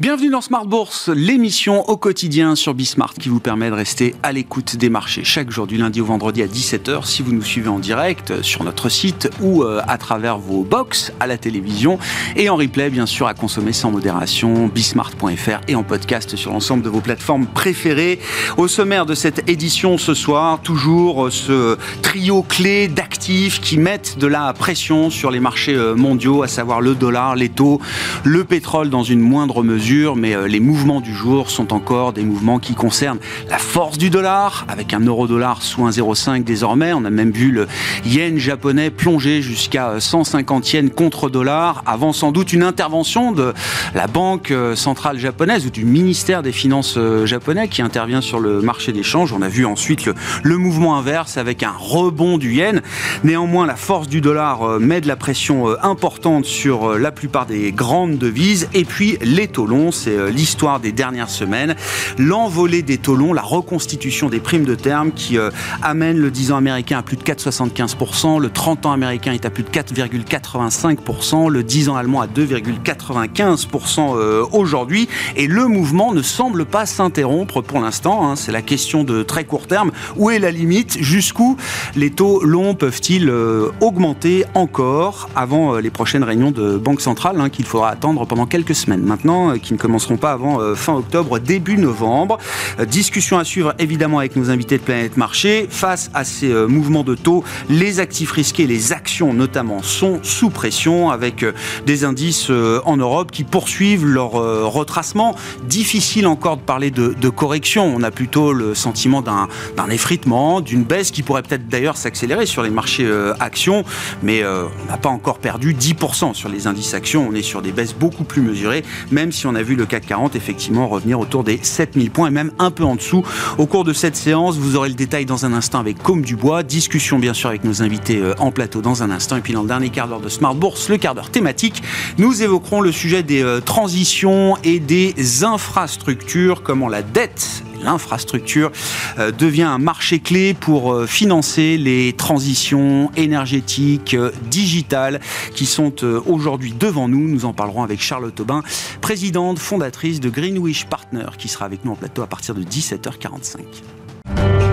Bienvenue dans Smart Bourse, l'émission au quotidien sur Bismart qui vous permet de rester à l'écoute des marchés chaque jour du lundi au vendredi à 17h si vous nous suivez en direct sur notre site ou euh, à travers vos box à la télévision et en replay bien sûr à consommer sans modération bismart.fr et en podcast sur l'ensemble de vos plateformes préférées. Au sommaire de cette édition ce soir, toujours euh, ce trio clé d'actifs qui mettent de la pression sur les marchés euh, mondiaux, à savoir le dollar, les taux, le pétrole dans une moindre mesure mais euh, les mouvements du jour sont encore des mouvements qui concernent la force du dollar, avec un euro-dollar sous 1,05 désormais. On a même vu le yen japonais plonger jusqu'à 150 yens contre dollar, avant sans doute une intervention de la Banque euh, centrale japonaise ou du ministère des Finances euh, japonais qui intervient sur le marché des changes. On a vu ensuite le, le mouvement inverse avec un rebond du yen. Néanmoins, la force du dollar met de la pression importante sur la plupart des grandes devises et puis les taux longs c'est euh, l'histoire des dernières semaines. L'envolée des taux longs, la reconstitution des primes de terme qui euh, amène le 10 ans américain à plus de 4,75%, le 30 ans américain est à plus de 4,85%, le 10 ans allemand à 2,95% euh, aujourd'hui. Et le mouvement ne semble pas s'interrompre pour l'instant. Hein. C'est la question de très court terme. Où est la limite? Jusqu'où les taux longs peuvent-ils augmenter encore avant les prochaines réunions de Banque centrale hein, qu'il faudra attendre pendant quelques semaines? Maintenant qui ne commenceront pas avant euh, fin octobre, début novembre. Euh, discussion à suivre évidemment avec nos invités de Planète Marché. Face à ces euh, mouvements de taux, les actifs risqués, les actions notamment, sont sous pression avec des indices en Europe qui poursuivent leur retracement. Difficile encore de parler de, de correction. On a plutôt le sentiment d'un effritement, d'une baisse qui pourrait peut-être d'ailleurs s'accélérer sur les marchés actions, mais on n'a pas encore perdu 10% sur les indices actions. On est sur des baisses beaucoup plus mesurées, même si on a vu le CAC 40 effectivement revenir autour des 7000 points et même un peu en dessous. Au cours de cette séance, vous aurez le détail dans un instant avec Comme Dubois. Discussion bien sûr avec nos invités euh, en plateau dans un instant. Et puis dans le dernier quart d'heure de Smart Bourse, le quart d'heure thématique, nous évoquerons le sujet des euh, transitions et des infrastructures, comment la dette l'infrastructure euh, devient un marché clé pour euh, financer les transitions énergétiques, euh, digitales qui sont aujourd'hui devant nous. Nous en parlerons avec Charlotte Aubin, présidente fondatrice de Greenwich Partner, qui sera avec nous en plateau à partir de 17h45.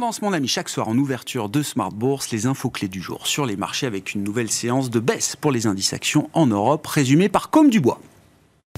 Tendance, mon ami, chaque soir en ouverture de Smart Bourse, les infos clés du jour sur les marchés avec une nouvelle séance de baisse pour les indices actions en Europe, résumée par Comme Dubois.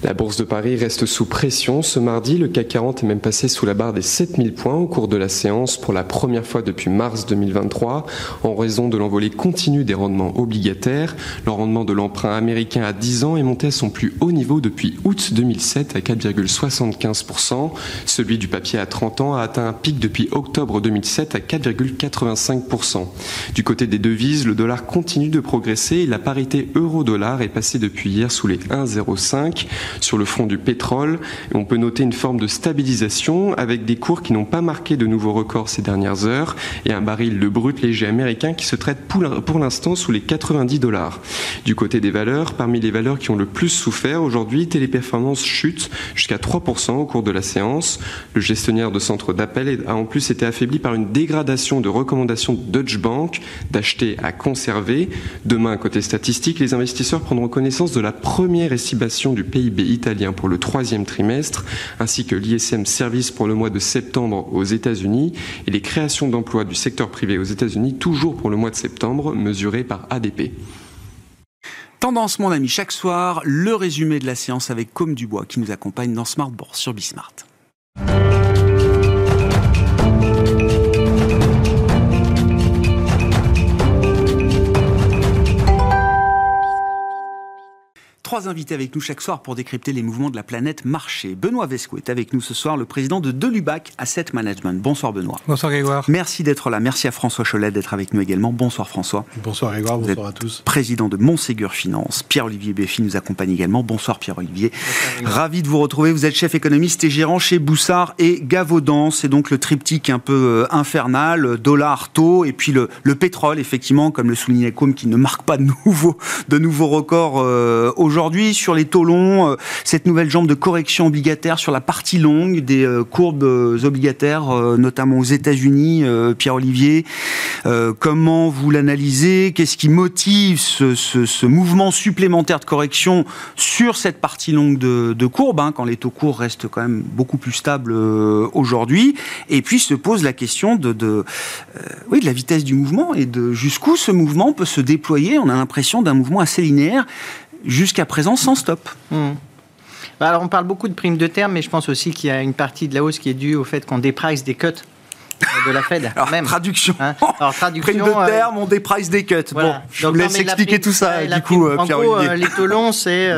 La bourse de Paris reste sous pression. Ce mardi, le CAC 40 est même passé sous la barre des 7000 points au cours de la séance pour la première fois depuis mars 2023 en raison de l'envolée continue des rendements obligataires. Le rendement de l'emprunt américain à 10 ans est monté à son plus haut niveau depuis août 2007 à 4,75%. Celui du papier à 30 ans a atteint un pic depuis octobre 2007 à 4,85%. Du côté des devises, le dollar continue de progresser et la parité euro-dollar est passée depuis hier sous les 1,05 sur le front du pétrole. on peut noter une forme de stabilisation avec des cours qui n'ont pas marqué de nouveaux records ces dernières heures et un baril de brut léger américain qui se traite pour l'instant sous les 90 dollars. Du côté des valeurs, parmi les valeurs qui ont le plus souffert aujourd'hui, Téléperformance chute jusqu'à 3% au cours de la séance. Le gestionnaire de centre d'appel a en plus été affaibli par une dégradation de recommandations de Deutsche Bank d'acheter à conserver. Demain, côté statistique, les investisseurs prendront connaissance de la première estimation du PIB italien pour le troisième trimestre, ainsi que l'ISM Service pour le mois de septembre aux États-Unis et les créations d'emplois du secteur privé aux États-Unis toujours pour le mois de septembre, mesurées par ADP. Tendance, mon ami, chaque soir, le résumé de la séance avec Comme Dubois qui nous accompagne dans Smart sur Bismart. Trois invités avec nous chaque soir pour décrypter les mouvements de la planète marché. Benoît Vesco est avec nous ce soir, le président de Delubac Asset Management. Bonsoir Benoît. Bonsoir Grégoire. Merci d'être là. Merci à François Cholet d'être avec nous également. Bonsoir François. Bonsoir Grégoire, bonsoir à tous. Président de Montségur Finance. Pierre-Olivier Béfi nous accompagne également. Bonsoir Pierre-Olivier. Ravi de vous retrouver. Vous êtes chef économiste et gérant chez Boussard et Gavaudan. C'est donc le triptyque un peu euh, infernal, dollar, taux, et puis le, pétrole, effectivement, comme le soulignait Combe, qui ne marque pas de nouveaux, de nouveaux records euh, aujourd'hui aujourd'hui sur les taux longs, cette nouvelle jambe de correction obligataire sur la partie longue des courbes obligataires, notamment aux États-Unis, Pierre-Olivier. comment vous l'analysez? Qu'est-ce qui motive ce, mouvement supplémentaire de correction sur cette partie longue de, courbe, hein, quand les taux courts restent quand même beaucoup plus stables aujourd'hui? Et puis se pose la question de, de la vitesse du mouvement et de jusqu'où ce mouvement peut se déployer. On a l'impression d'un mouvement assez linéaire jusqu'à présent sans stop. Hmm. Bah, alors on parle beaucoup de primes de terme, mais je pense aussi qu'il y a une partie de la hausse qui est due au fait qu'on déprice des cuts de la Fed. Alors, même. Traduction. Hein Alors, traduction. Prime de euh, terme, on déprice des cuts. Bon, je vous laisse expliquer tout ça, du coup, euh, Pierre gros, euh, les taux longs, c'est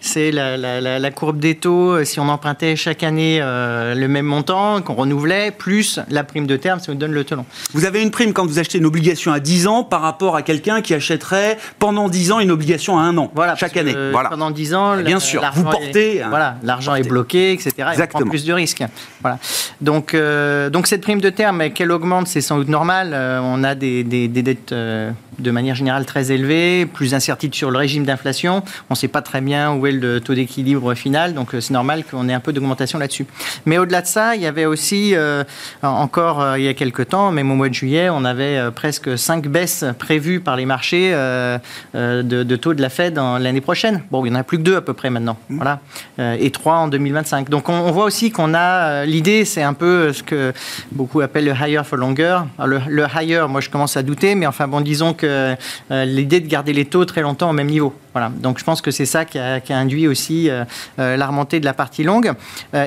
c'est la, la, la, courbe des taux. Si on empruntait chaque année le même montant, qu'on renouvelait, plus la prime de terme, ça nous donne le taux long. Vous avez une prime quand vous achetez une obligation à 10 ans par rapport à quelqu'un qui achèterait pendant 10 ans une obligation à un an, voilà, chaque année. Voilà. Pendant 10 ans, bien sûr, vous portez. voilà, l'argent est bloqué, etc. Exactement. prend plus de risques. Voilà. Donc, donc cette prime de terme, qu'elle augmente, c'est sans doute normal. Euh, on a des, dettes euh, de manière générale très élevées, plus incertitudes sur le régime d'inflation. On ne sait pas très bien où est le taux d'équilibre final, donc euh, c'est normal qu'on ait un peu d'augmentation là-dessus. Mais au-delà de ça, il y avait aussi, encore il y a quelques temps, même au mois de juillet, on avait presque cinq baisses prévues par les marchés de, taux de la Fed l'année prochaine. Bon, il n'y en a plus que deux à peu près maintenant. Mmh. Voilà. et trois en 2025. Donc on, on voit aussi qu'on a. L'idée, c'est un peu ce que beaucoup appellent le higher for longer. le, higher, moi je commence à douter, mais enfin bon, disons que euh, l'idée de garder les taux très longtemps au même niveau. Voilà. Donc je pense que c'est ça qui a, induit aussi euh, euh, la remontée de la partie longue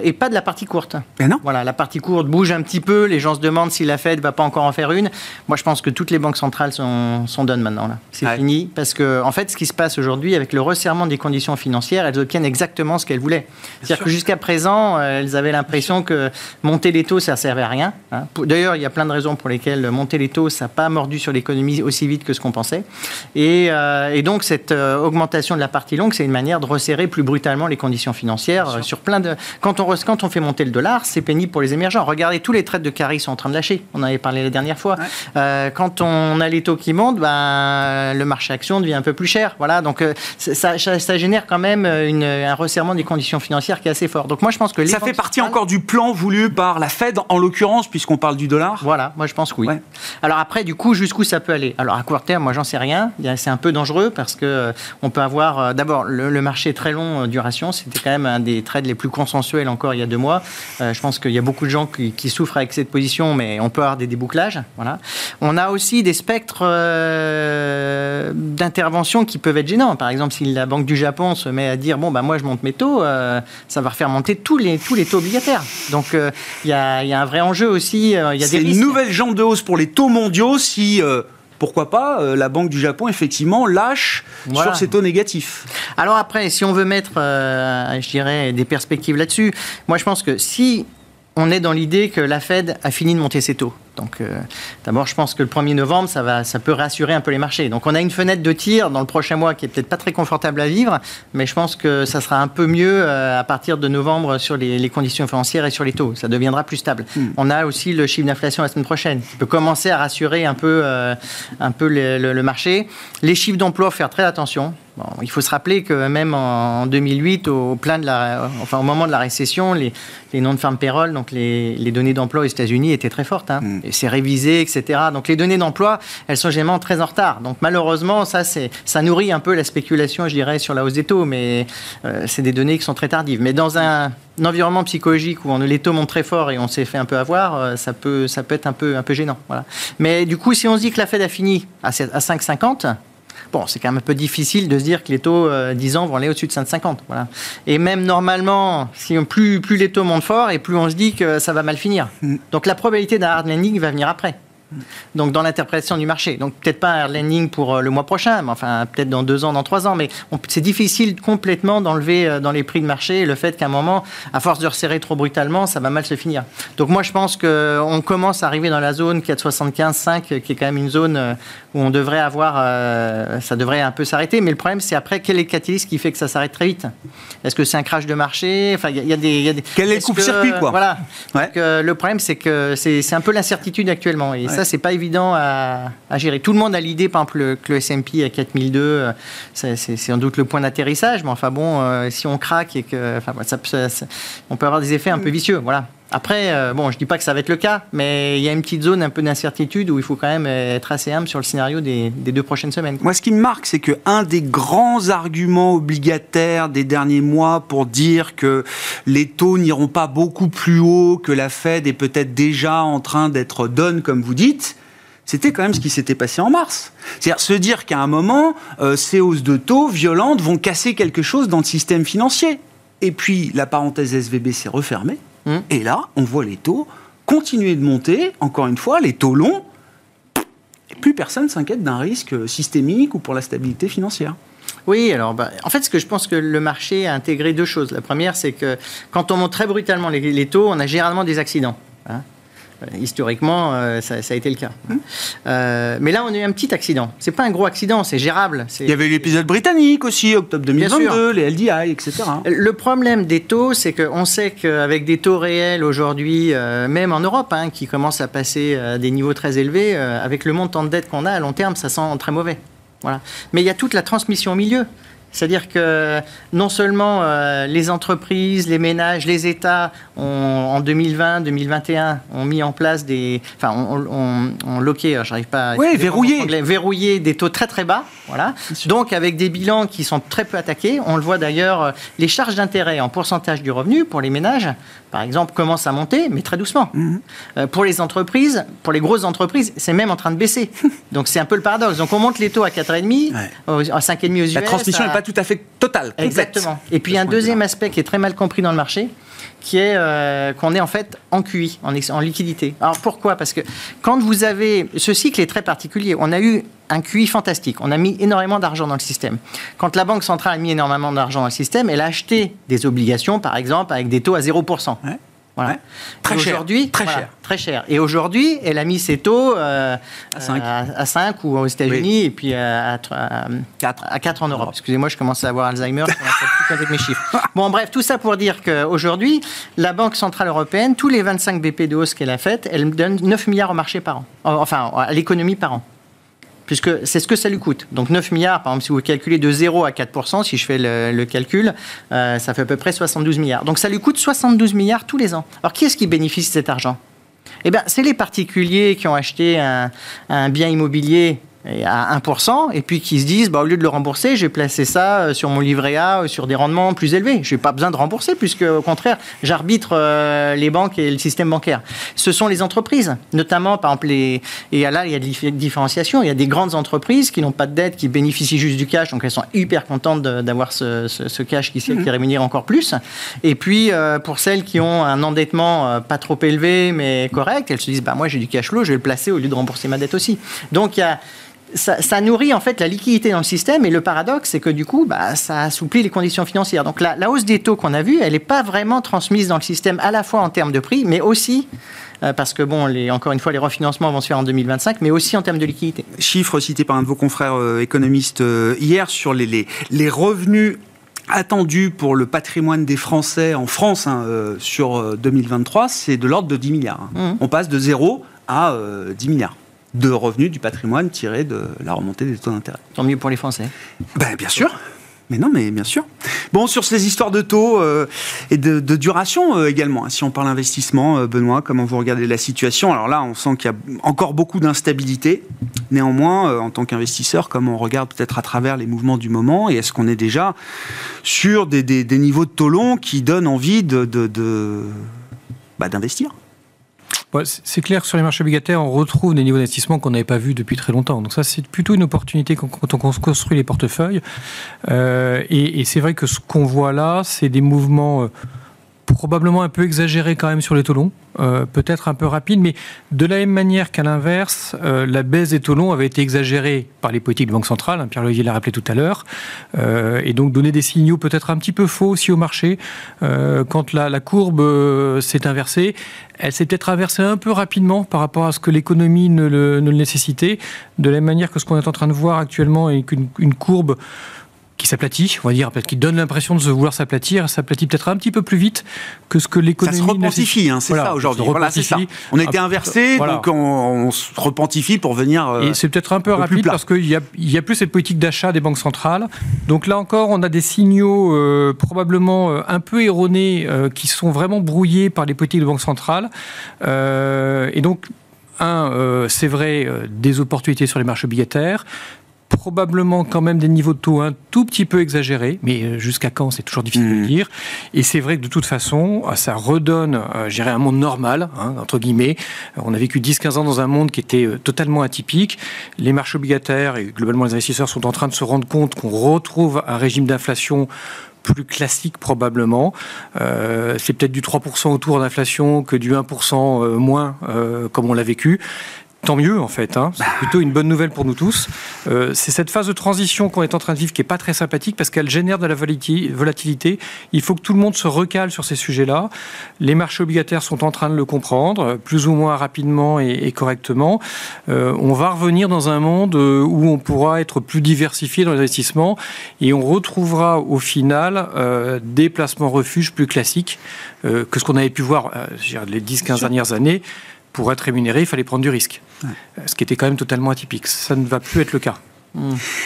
et pas de la partie courte. Mais non. Voilà, la partie courte bouge un petit peu. Les gens se demandent si la Fed va pas encore en faire une. Moi, je pense que toutes les banques centrales sont, sont donnes maintenant. Là, c'est fini parce que en fait, ce qui se passe aujourd'hui avec le resserrement des conditions financières, elles obtiennent exactement ce qu'elles voulaient. C'est-à-dire que jusqu'à présent, elles avaient l'impression que monter les taux, ça servait à rien. Hein. D'ailleurs, il y a plein de raisons pour lesquelles monter les taux, ça n'a pas mordu sur l'économie aussi vite que ce qu'on pensait. Et, euh, donc, cette euh, augmentation de la partie longue, c'est une manière de resserrer plus brutalement les conditions financières euh, sur plein de. Quand on, quand on fait monter le dollar, c'est pénible pour les émergents. Regardez, tous les traites de carry sont en train de lâcher. On en avait parlé la dernière fois. quand on a les taux qui montent, ben, le marché action devient un peu plus cher. Voilà, donc ça, ça, génère quand même une, un resserrement des conditions financières qui est assez fort. Donc moi, je pense que ça fait partie encore du plan voulu par la Fed, en l'occurrence, puisqu'on parle du dollar? Voilà, moi je pense que oui. Alors après, du coup, jusqu'où ça peut aller? Alors à court terme, moi j'en sais rien. C'est un peu dangereux parce que euh, on peut avoir euh, d'abord le, marché très long euh, duration. C'était quand même un des trades les plus consensuels encore il y a deux mois. je pense qu'il y a beaucoup de gens qui, souffrent avec cette position, mais on peut avoir des débouclages. Voilà. On a aussi des spectres d'intervention qui peuvent être gênants. Par exemple, si la Banque du Japon se met à dire bon bah moi je monte mes taux, ça va refaire monter tous les tous les taux obligataires. Donc il y, a, y, a, un vrai enjeu aussi. Il y a des une nouvelle jambe de hausse pour les taux mondiaux si euh, pourquoi pas, euh, la Banque du Japon, effectivement, lâche sur ces taux négatifs. Alors après, si on veut mettre, euh, je dirais, des perspectives là-dessus, moi je pense que si on est dans l'idée que la Fed a fini de monter ses taux. Donc, euh, d'abord, je pense que le 1er novembre, ça, va, ça peut rassurer un peu les marchés. Donc, on a une fenêtre de tir dans le prochain mois qui est peut-être pas très confortable à vivre, mais je pense que ça sera un peu mieux euh, à partir de novembre sur les, conditions financières et sur les taux. Ça deviendra plus stable. Hmm. On a aussi le chiffre d'inflation la semaine prochaine qui peut commencer à rassurer un peu, euh, un peu le, marché. Les chiffres d'emploi, faire très attention il faut se rappeler que même en 2008, au, plein de la, enfin, au moment de la récession, les, les non-farm payroll, donc les, les données d'emploi aux États-Unis étaient très fortes. Hein. Mm. Et c'est révisé, etc. Donc les données d'emploi, elles sont généralement très en retard. Donc malheureusement, ça, ça nourrit un peu la spéculation, je dirais, sur la hausse des taux. Mais euh, c'est des données qui sont très tardives. Mais dans un, environnement psychologique où on, les taux montent très fort et on s'est fait un peu avoir, euh, ça peut, ça peut être un peu, un peu gênant. Voilà. Mais du coup, si on se dit que la Fed a fini à, à 5,50, Bon, c'est quand même un peu difficile de se dire que les taux 10 euh, ans vont aller au-dessus de 5,50. Voilà. Et même normalement, si plus, plus les taux montent fort et plus on se dit que ça va mal finir. Mm. Donc la probabilité d'un hard landing va venir après donc dans l'interprétation du marché. Donc peut-être pas un landing pour euh, le mois prochain, mais enfin peut-être dans deux ans, dans trois ans, mais c'est difficile complètement d'enlever euh, dans les prix de marché le fait qu'à un moment, à force de resserrer trop brutalement, ça va mal se finir. Donc moi je pense qu'on commence à arriver dans la zone 4,75-5, qui est quand même une zone euh, où on devrait avoir, ça devrait un peu s'arrêter, mais le problème c'est après quel est le catalyse qui fait que ça s'arrête très vite? Est-ce que c'est un crash de marché? Enfin il y, a des, Quel est le coupe-circuit quoi? Voilà. Donc, le problème c'est que c'est un peu l'incertitude actuellement et ça ça, c'est pas évident à, gérer. Tout le monde a l'idée, par exemple, que le S&P à 4002, euh, c'est sans doute le point d'atterrissage, mais enfin bon, euh, si on craque et que, enfin, ça, on peut avoir des effets un peu vicieux, voilà. Après, euh, bon, je dis pas que ça va être le cas, mais il y a une petite zone un peu d'incertitude où il faut quand même être assez humble sur le scénario des, deux prochaines semaines. Moi, ce qui me marque, c'est que un des grands arguments obligataires des derniers mois pour dire que les taux n'iront pas beaucoup plus haut, que la Fed est peut-être déjà en train d'être done, comme vous dites, c'était quand même ce qui s'était passé en mars. C'est-à-dire se dire qu'à un moment, euh, ces hausses de taux violentes vont casser quelque chose dans le système financier. Et puis, la parenthèse SVB s'est refermée. Et là, on voit les taux continuer de monter, encore une fois, les taux longs. Et plus personne s'inquiète d'un risque systémique ou pour la stabilité financière. Oui, alors bah, en fait, ce que je pense que le marché a intégré deux choses. La première, c'est que quand on monte très brutalement les, taux, on a généralement des accidents. Hein. Euh, historiquement, euh, ça, a été le cas. Hum. Euh, mais là, on a eu un petit accident. C'est pas un gros accident, c'est gérable. Il y avait l'épisode britannique aussi, octobre 2022, les LDI, etc. Le problème des taux, c'est qu'on sait qu'avec des taux réels aujourd'hui, même en Europe, hein, qui commencent à passer à des niveaux très élevés, avec le montant de dette qu'on a à long terme, ça sent très mauvais. Voilà. Mais il y a toute la transmission au milieu. C'est-à-dire que non seulement euh, les entreprises, les ménages, les États ont, en 2020, 2021 ont mis en place des, enfin, ont, on, loqué, euh, j'arrive pas, à oui, verrouillé, verrouillé des taux très très bas, voilà. Donc avec des bilans qui sont très peu attaqués, on le voit d'ailleurs, euh, les charges d'intérêt en pourcentage du revenu pour les ménages, par exemple, commencent à monter, mais très doucement. Mhm. pour les entreprises, pour les grosses entreprises, c'est même en train de baisser. Donc c'est un peu le paradoxe. Donc on monte les taux à 4,5, à 5,5 aux US. La transmission n'est pas tout à fait totale. Exactement. Et puis un deuxième aspect qui est très mal compris dans le marché, qui est euh, qu'on est en fait en QI, en, en, liquidité. Alors pourquoi? Parce que quand vous avez... Ce cycle est très particulier. On a eu un QI fantastique. On a mis énormément d'argent dans le système. Quand la Banque centrale a mis énormément d'argent dans le système, elle a acheté des obligations, par exemple, avec des taux à 0%. Voilà. Très cher. Très cher. Très cher. Et aujourd'hui, elle a mis ses taux euh, à, 5. À, 5 ou aux États-Unis et puis à, 4. à 4 en Europe. Excusez-moi, je commence à avoir Alzheimer. je avec mes chiffres. Bon, bref, tout ça pour dire qu'aujourd'hui, la Banque Centrale Européenne, tous les 25 BP de hausse qu'elle a faites, elle donne 9 milliards au marché par an. Enfin, à l'économie par an puisque c'est ce que ça lui coûte. Donc 9 milliards, par exemple, si vous calculez de 0 à 4%, si je fais le, calcul, euh, ça fait à peu près 72 milliards. Donc ça lui coûte 72 milliards tous les ans. Alors qui est-ce qui bénéficie de cet argent? Eh bien, c'est les particuliers qui ont acheté un bien immobilier à 1%, et puis qui se disent, bah, au lieu de le rembourser, j'ai placé ça euh, sur mon livret A, euh, sur des rendements plus élevés. Je n'ai pas besoin de rembourser, puisque au contraire, j'arbitre euh, les banques et le système bancaire. Ce sont les entreprises, notamment, par exemple, les... et là, il y a de différenciation. Il y a des grandes entreprises qui n'ont pas de dette, qui bénéficient juste du cash, donc elles sont hyper contentes d'avoir ce, ce, cash qui, qui mhm. rémunère encore plus. Et puis, pour celles qui ont un endettement pas trop élevé, mais correct, elles se disent, bah, moi, j'ai du cash flow, je vais le placer au lieu de rembourser ma dette aussi. Donc, il y a ça, nourrit en fait la liquidité dans le système et le paradoxe c'est que du coup bah, ça assouplit les conditions financières. Donc la, hausse des taux qu'on a vue, elle n'est pas vraiment transmise dans le système à la fois en termes de prix, mais aussi euh, parce que bon, les, encore une fois, les refinancements vont se faire en 2025, mais aussi en termes de liquidité. Chiffre cité par un de vos confrères euh, économistes euh, hier sur les, les, revenus attendus pour le patrimoine des Français en France hein, sur 2023, c'est de l'ordre de 10 milliards. Hein. Mmh. On passe de 0 à 10 milliards de revenus du patrimoine tiré de la remontée des taux d'intérêt. Tant mieux pour les Français. Ben, bien sûr. Mais non, mais bien sûr. Bon, sur ces histoires de taux euh, et de, duration euh, également, hein, si on parle investissement, euh, Benoît, comment vous regardez la situation? Alors là, on sent qu'il y a encore beaucoup d'instabilité. Néanmoins, en tant qu'investisseur, comme on regarde peut-être à travers les mouvements du moment, et est-ce qu'on est déjà sur des, niveaux de taux longs qui donnent envie de, bah, c'est clair sur les marchés obligataires, on retrouve des niveaux d'investissement qu'on n'avait pas vus depuis très longtemps. Donc ça, c'est plutôt une opportunité quand on construit les portefeuilles. Euh, et, c'est vrai que ce qu'on voit là, c'est des mouvements... Euh, probablement un peu exagéré quand même sur les taux longs, euh, peut-être un peu rapide, mais de la même manière qu'à l'inverse, euh, la baisse des taux longs avait été exagérée par les politiques de banque centrale, hein, Pierre Loyer l'a rappelé tout à l'heure, euh, et donc donner des signaux peut-être un petit peu faux aussi au marché. quand la, courbe s'est inversée, elle s'est peut-être inversée un peu rapidement par rapport à ce que l'économie ne le, ne le nécessitait, de la même manière que ce qu'on est en train de voir actuellement est qu'une courbe qui s'aplatit, on va dire, qui donne l'impression de se vouloir s'aplatir, s'aplatit peut-être un petit peu plus vite que ce que l'économie. Ça se repentifie, hein, c'est ça aujourd'hui. Voilà, c'est ça. On a été ah, inversé, donc on, se repentifie pour venir. Euh, et c'est peut-être un peu rapide parce qu'il n'y a, y a plus cette politique d'achat des banques centrales. Donc là encore, on a des signaux euh, probablement euh, un peu erronés qui sont vraiment brouillés par les politiques de banques centrales. et donc, un, c'est vrai, des opportunités sur les marchés obligataires probablement quand même des niveaux de taux un tout petit peu exagérés, mais euh, jusqu'à quand, c'est toujours difficile de mmh. dire. Et c'est vrai que de toute façon, euh, ça redonne, euh, je dirais, un monde normal, hein, entre guillemets. On a vécu 10-15 ans dans un monde qui était totalement atypique. Les marchés obligataires et globalement les investisseurs sont en train de se rendre compte qu'on retrouve un régime d'inflation plus classique probablement. c'est peut-être du 3% autour d'inflation que du 1% moins comme on l'a vécu. Tant mieux en fait, hein. c'est plutôt une bonne nouvelle pour nous tous. Euh, c'est cette phase de transition qu'on est en train de vivre qui est pas très sympathique parce qu'elle génère de la volatilité. Il faut que tout le monde se recale sur ces sujets-là. Les marchés obligataires sont en train de le comprendre, plus ou moins rapidement et, correctement. Euh, on va revenir dans un monde euh, où on pourra être plus diversifié dans les investissements et on retrouvera au final des placements refuges plus classiques que ce qu'on avait pu voir les 10-15 dernières années pour être rémunéré, il fallait prendre du risque. Ce qui était quand même totalement atypique. Ça ne va plus être le cas.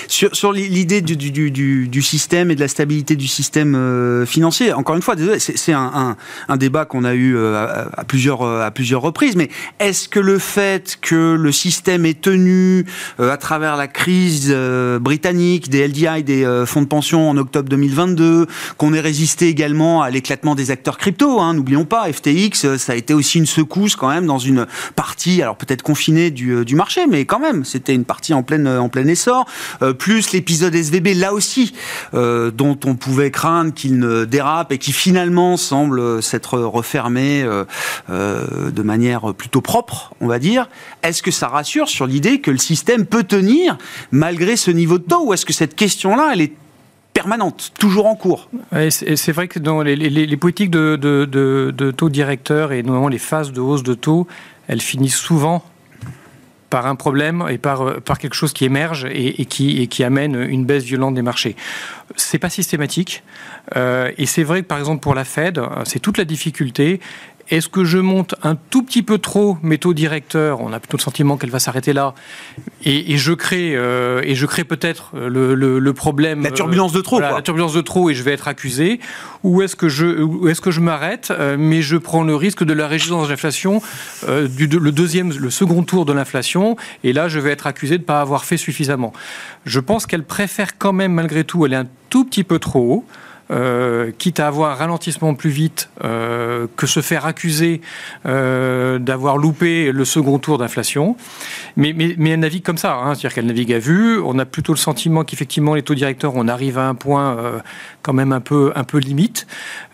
Sur, l'idée du, système et de la stabilité du système euh, financier, encore une fois, c'est un, débat qu'on a eu euh, à, plusieurs, euh, à plusieurs reprises, mais est-ce que le fait que le système est tenu à travers la crise britannique, des LDI, des fonds de pension en octobre 2022, qu'on ait résisté également à l'éclatement des acteurs crypto, hein, n'oublions pas, FTX, ça a été aussi une secousse quand même dans une partie, alors peut-être confinée du, marché, mais quand même, c'était une partie en pleine, en plein essor. Euh, plus l'épisode SVB là aussi, euh, dont on pouvait craindre qu'il ne dérape et qui finalement semble s'être refermé euh, de manière plutôt propre, on va dire. Est-ce que ça rassure sur l'idée que le système peut tenir malgré ce niveau de taux ou est-ce que cette question-là, elle est permanente, toujours en cours? c'est vrai que dans les, politiques de, de, taux directeurs et notamment les phases de hausse de taux, elles finissent souvent par un problème et par, euh, par quelque chose qui émerge et, qui, et qui amène une baisse violente des marchés. C'est pas systématique. Euh, et c'est vrai que par exemple pour la Fed, c'est toute la difficulté. Est-ce que je monte un tout petit peu trop mes taux directeurs? On a plutôt le sentiment qu'elle va s'arrêter là. Et, je crée, euh, et je crée peut-être le, le, problème. La turbulence de trop. La turbulence de trop et je vais être accusé. Ou est-ce que je, est-ce que je m'arrête, euh, mais je prends le risque de la résistance de l'inflation, euh, du le deuxième, le second tour de l'inflation, et là je vais être accusé de ne pas avoir fait suffisamment. Je pense qu'elle préfère quand même malgré tout aller un tout petit peu trop haut. Euh, quitte à avoir un ralentissement plus vite euh, que se faire accuser euh, d'avoir loupé le second tour d'inflation. Mais, mais, mais, elle navigue comme ça, hein, c'est-à-dire qu'elle navigue à vue. On a plutôt le sentiment qu'effectivement les taux directeurs, on arrive à un point quand même un peu, un peu limite,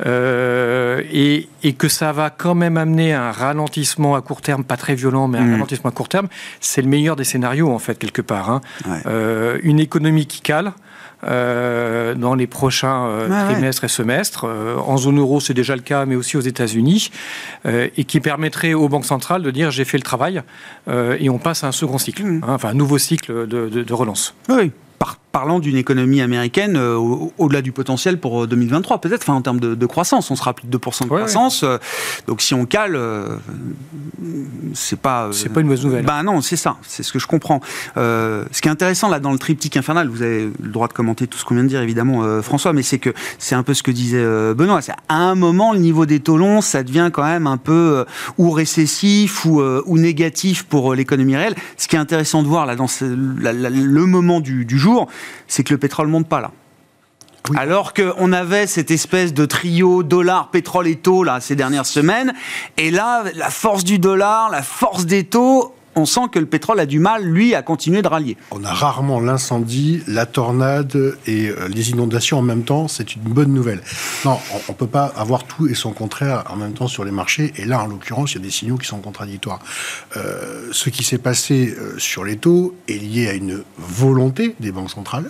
et, et, que ça va quand même amener un ralentissement à court terme, pas très violent, mais un mmh. ralentissement à court terme. C'est le meilleur des scénarios en fait quelque part. Hein. une économie qui cale. Euh, dans les prochains euh, trimestres et semestres. Euh, en zone euro, c'est déjà le cas, mais aussi aux États-Unis, et qui permettrait aux banques centrales de dire j'ai fait le travail et on passe à un second cycle, mmh. hein, enfin un nouveau cycle de, de, de relance. Oui parlant d'une économie américaine euh, au-delà du potentiel pour 2023, euh, peut-être, enfin, en termes de, croissance. On sera plus de 2% de croissance. Euh, donc si on cale, c'est pas. c'est pas une mauvaise nouvelle. Bah non, c'est ça. C'est ce que je comprends. ce qui est intéressant là dans le triptyque infernal, vous avez le droit de commenter tout ce qu'on vient de dire, évidemment, François, mais c'est que c'est un peu ce que disait Benoît. C'est à un moment, le niveau des taux longs, ça devient quand même un peu ou récessif ou, ou négatif pour l'économie réelle. Ce qui est intéressant de voir là dans le moment du, du jour, c'est que le pétrole monte pas là. Alors qu'on avait cette espèce de trio dollar, pétrole et taux là ces dernières semaines, et là la force du dollar, la force des taux, on sent que le pétrole a du mal, lui, à continuer de rallier. On a rarement l'incendie, la tornade et euh, les inondations en même temps. C'est une bonne nouvelle. Non, on ne peut pas avoir tout et son contraire en même temps sur les marchés. Et là, en l'occurrence, il y a des signaux qui sont contradictoires. Euh, ce qui s'est passé euh, sur les taux est lié à une volonté des banques centrales.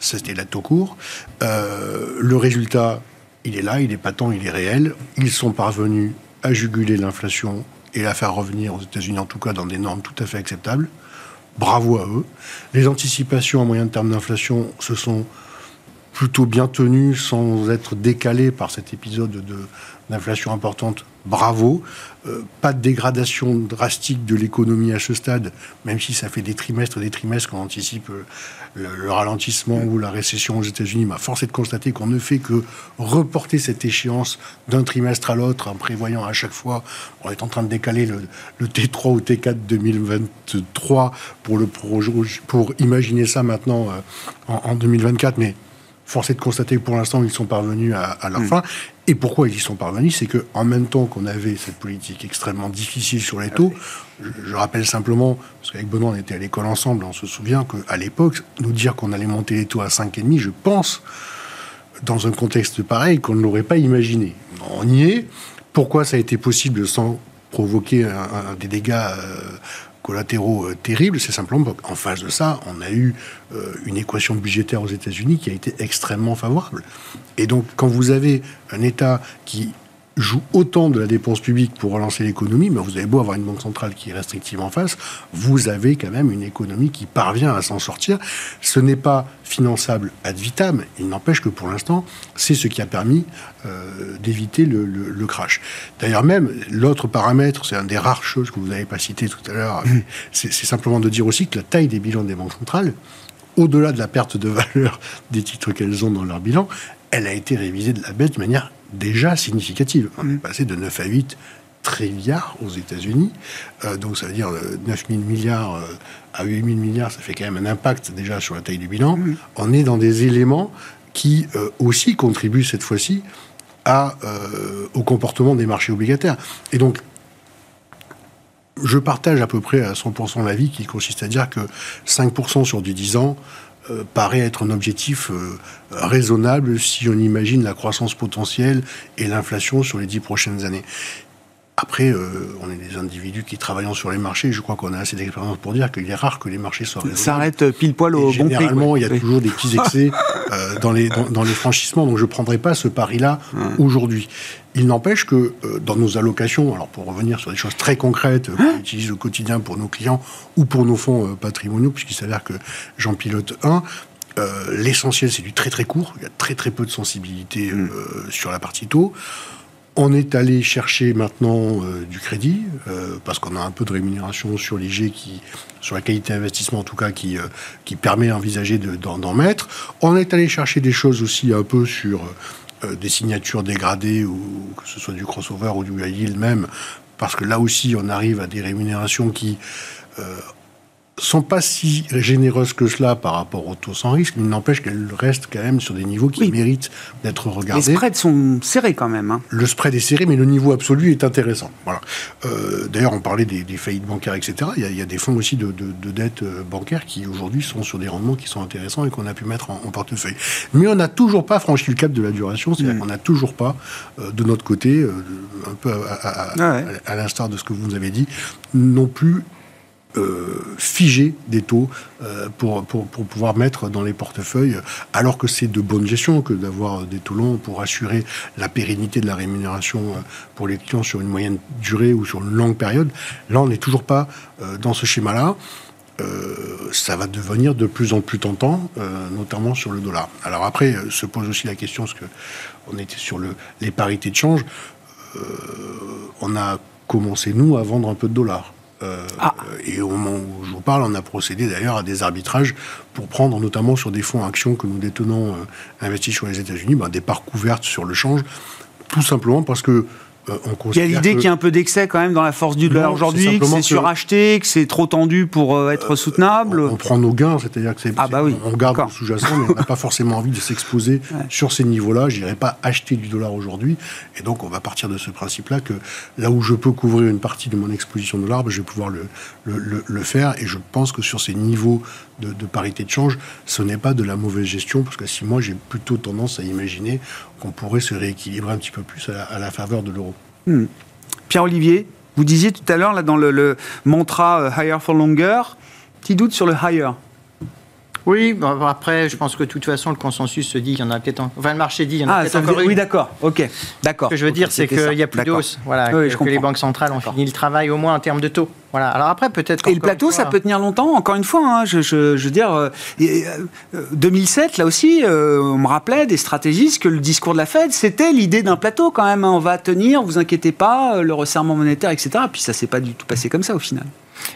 C'était la taux court. le résultat, il est là, il est patent, il est réel. Ils sont parvenus à juguler l'inflation et la faire revenir aux États-Unis, en tout cas dans des normes tout à fait acceptables. Bravo à eux. Les anticipations à moyen terme d'inflation se sont plutôt bien tenu sans être décalé par cet épisode de, d'inflation importante, bravo. Euh, pas de dégradation drastique de l'économie à ce stade, même si ça fait des trimestres et des trimestres qu'on anticipe euh, le, ralentissement ou la récession aux États-Unis. Ma force est de constater qu'on ne fait que reporter cette échéance d'un trimestre à l'autre en prévoyant à chaque fois, on est en train de décaler le, T3 ou T4 2023 pour, le, pour, imaginer ça maintenant euh, en, en 2024, mais Force est de constater que pour l'instant, ils sont parvenus à, leur hmm. fin. Et pourquoi ils y sont parvenus C'est qu'en même temps qu'on avait cette politique extrêmement difficile sur les taux, je, rappelle simplement, parce qu'avec Benoît, on était à l'école ensemble, on se souvient qu'à l'époque, nous dire qu'on allait monter les taux à 5,5, je pense, dans un contexte pareil, qu'on ne l'aurait pas imaginé. On y est. Pourquoi ça a été possible sans provoquer des dégâts euh, collatéraux euh, terribles, c'est simplement qu'en face de ça, on a eu euh, une équation budgétaire aux États-Unis qui a été extrêmement favorable. Et donc, quand vous avez un État qui joue autant de la dépense publique pour relancer l'économie, mais vous avez beau avoir une banque centrale qui est restrictive en face, vous avez quand même une économie qui parvient à s'en sortir. Ce n'est pas finançable ad vitam, il n'empêche que pour l'instant, c'est ce qui a permis euh, d'éviter le, crash. D'ailleurs même, l'autre paramètre, c'est un des rares choses que vous n'avez pas cité tout à l'heure, mmh. c'est simplement de dire aussi que la taille des bilans des banques centrales, au-delà de la perte de valeur des titres qu'elles ont dans leur bilan, elle a été révisée de la baisse de manière déjà significative. On est mm. passé de 9 à 8 trilliards aux États-Unis. Euh, donc ça veut dire 9 euh, 000 milliards euh, à 8 000 milliards, ça fait quand même un impact déjà sur la taille du bilan. Mm. On est dans des éléments qui aussi contribuent cette fois-ci au comportement des marchés obligataires. Et donc, je partage à peu près à 100% l'avis qui consiste à dire que 5% sur du 10 ans, euh, paraît être un objectif euh, raisonnable si on imagine la croissance potentielle et l'inflation sur les dix prochaines années. Après, euh, on est des individus qui travaillent sur les marchés. Je crois qu'on a assez d'expérience pour dire qu'il est rare que les marchés soient Ça s'arrête pile poil au bon prix. Généralement, il y a toujours des petits excès euh, dans, les, dans, les franchissements. Donc, je ne prendrai pas ce pari-là aujourd'hui. Il n'empêche que euh, dans nos allocations, alors pour revenir sur des choses très concrètes qu'on hein utilise au quotidien pour nos clients ou pour nos fonds patrimoniaux, puisqu'il s'avère que j'en pilote un, l'essentiel c'est du très très court. Il y a très très peu de sensibilité mm. sur la partie taux. On est allé chercher maintenant euh, du crédit, euh, parce qu'on a un peu de rémunération sur l'IG, qui, sur la qualité d'investissement en tout cas, qui, euh, qui permet d'envisager d'en mettre. On est allé chercher des choses aussi un peu sur des signatures dégradées, ou que ce soit du crossover ou du high yield même, parce que là aussi on arrive à des rémunérations qui sont pas si généreuses que cela par rapport au taux sans risque, mais il n'empêche qu'elles restent quand même sur des niveaux qui méritent d'être regardés. Les spreads sont serrés quand même. Hein. Le spread est serré, mais le niveau absolu est intéressant. Voilà. Euh, d'ailleurs, on parlait des, faillites bancaires, etc. Il y, a, des fonds aussi de, de, dette euh, bancaire qui aujourd'hui sont sur des rendements qui sont intéressants et qu'on a pu mettre en, portefeuille. Mais on n'a toujours pas franchi le cap de la duration, c'est-à-dire mm. qu'on n'a toujours pas, euh, de notre côté, un peu à, ah à l'instar de ce que vous nous avez dit, non plus figer des taux euh, pour, pouvoir mettre dans les portefeuilles, alors que c'est de bonne gestion que d'avoir des taux longs pour assurer la pérennité de la rémunération euh, pour les clients sur une moyenne durée ou sur une longue période. Là, on n'est toujours pas dans ce schéma-là. ça va devenir de plus en plus tentant, notamment sur le dollar. Alors après, se pose aussi la question, parce que on était sur le, les parités de change, on a commencé, nous, à vendre un peu de dollars. Euh. Et au moment où je vous parle, on a procédé d'ailleurs à des arbitrages pour prendre, notamment sur des fonds actions que nous détenons euh, investis sur les États-Unis, ben, des parts couvertes sur le change, tout simplement parce que euh, il y a l'idée qu'il y a un peu d'excès quand même dans la force du dollar aujourd'hui, que c'est suracheté, que c'est trop tendu pour euh, être soutenable. On, prend nos gains, c'est-à-dire que c'est, ah bah oui, on garde le sous-jacent, mais on n'a pas forcément envie de s'exposer sur ces niveaux-là. Je n'irai pas acheter du dollar aujourd'hui, et donc on va partir de ce principe-là que là où je peux couvrir une partie de mon exposition dollar, ben, je vais pouvoir le, le, le, faire, et je pense que sur ces niveaux de, de parité de change, ce n'est pas de la mauvaise gestion, parce que si moi j'ai plutôt tendance à imaginer qu'on pourrait se rééquilibrer un petit peu plus à la, faveur de l'euro. Hmm. Pierre-Olivier, vous disiez tout à l'heure, dans le, mantra euh, higher for longer, petit doute sur le higher. Oui, bon, après, je pense que de toute façon, le consensus se dit qu'il y en a peut-être. en- Enfin, le marché dit qu'il y en a Ah, peut-être encore dire- une. oui, d'accord. Ok, d'accord. Ce que je veux dire, c'est qu'il n'y a plus hausse. Voilà, Oui, que, je que les banques centrales ont fini le travail, au moins en termes de taux. Voilà. Alors après, peut-être. Et le plateau, ça peut tenir longtemps, encore une fois. hein, je, je- je veux dire, euh, et, euh, 2007, là aussi, euh, on me rappelait des stratégistes que le discours de la Fed, c'était l'idée d'un plateau quand même. hein, on va tenir, vous inquiétez pas, euh, le resserrement monétaire, etc. Puis ça s'est pas du tout passé comme ça au final.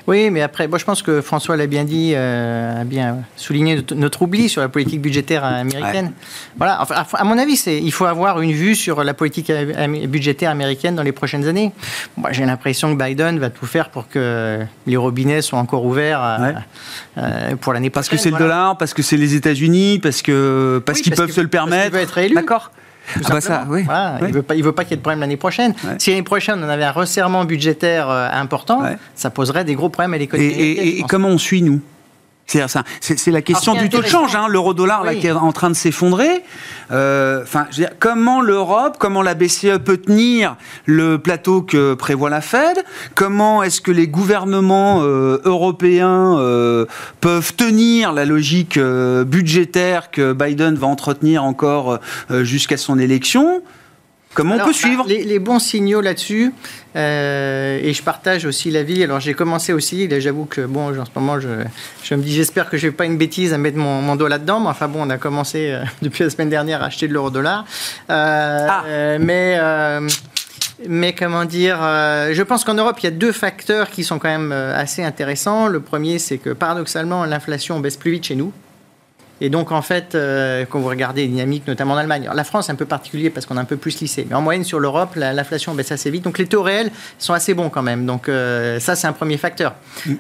Oui, mais après, moi, je pense que François l'a bien dit, euh, a bien souligné notre, oubli sur la politique budgétaire américaine. Voilà. Enfin, à- mon avis, c'est il faut avoir une vue sur la politique budgétaire américaine dans les prochaines années. Moi, j'ai l'impression que Biden va tout faire pour que les robinets soient encore ouverts euh, Ouais. euh, pour l'année Parce prochaine. que c'est le dollar, parce que c'est les États-Unis, parce que parce Oui, qu'ils parce peuvent se le parce permettre. D'accord. Tout Ah bah ça, oui. Voilà, oui. Il veut pas, il veut pas qu'il y ait de problème l'année prochaine. Ouais. Si l'année prochaine on avait un resserrement budgétaire euh, important, Ouais. ça poserait des gros problèmes à l'économie. et- comment on suit, nous? C'est la question du taux de change, hein, l'euro-dollar Oui. qui est en train de s'effondrer. Euh, Enfin, je veux dire, comment l'Europe, comment la BCE peut tenir le plateau que prévoit la Fed? Comment est-ce que les gouvernements euh, européens euh, peuvent tenir la logique budgétaire que Biden va entretenir encore jusqu'à son élection? Comment Alors, on peut bah, suivre les, les bons signaux là-dessus, euh, et je partage aussi l'avis. Alors j'ai commencé aussi, là j'avoue que bon, en ce moment je, je me dis j'espère que je vais pas une bêtise à mettre mon, mon dos là-dedans, mais enfin bon, on a commencé euh, depuis la semaine dernière à acheter de l'euro-dollar. Euh, Ah. mais. mais comment dire, euh, je pense qu'en Europe, il y a deux facteurs qui sont quand même assez intéressants. Le premier, c'est que paradoxalement, l'inflation baisse plus vite chez nous. Et donc, en fait, euh, quand vous regardez les dynamiques, notamment en Allemagne, alors, la France est un peu particulier parce qu'on a un peu plus lissé. Mais en moyenne, sur l'Europe, la- l'inflation baisse assez vite. Donc, les taux réels sont assez bons quand même. Donc, euh, ça, c'est un premier facteur.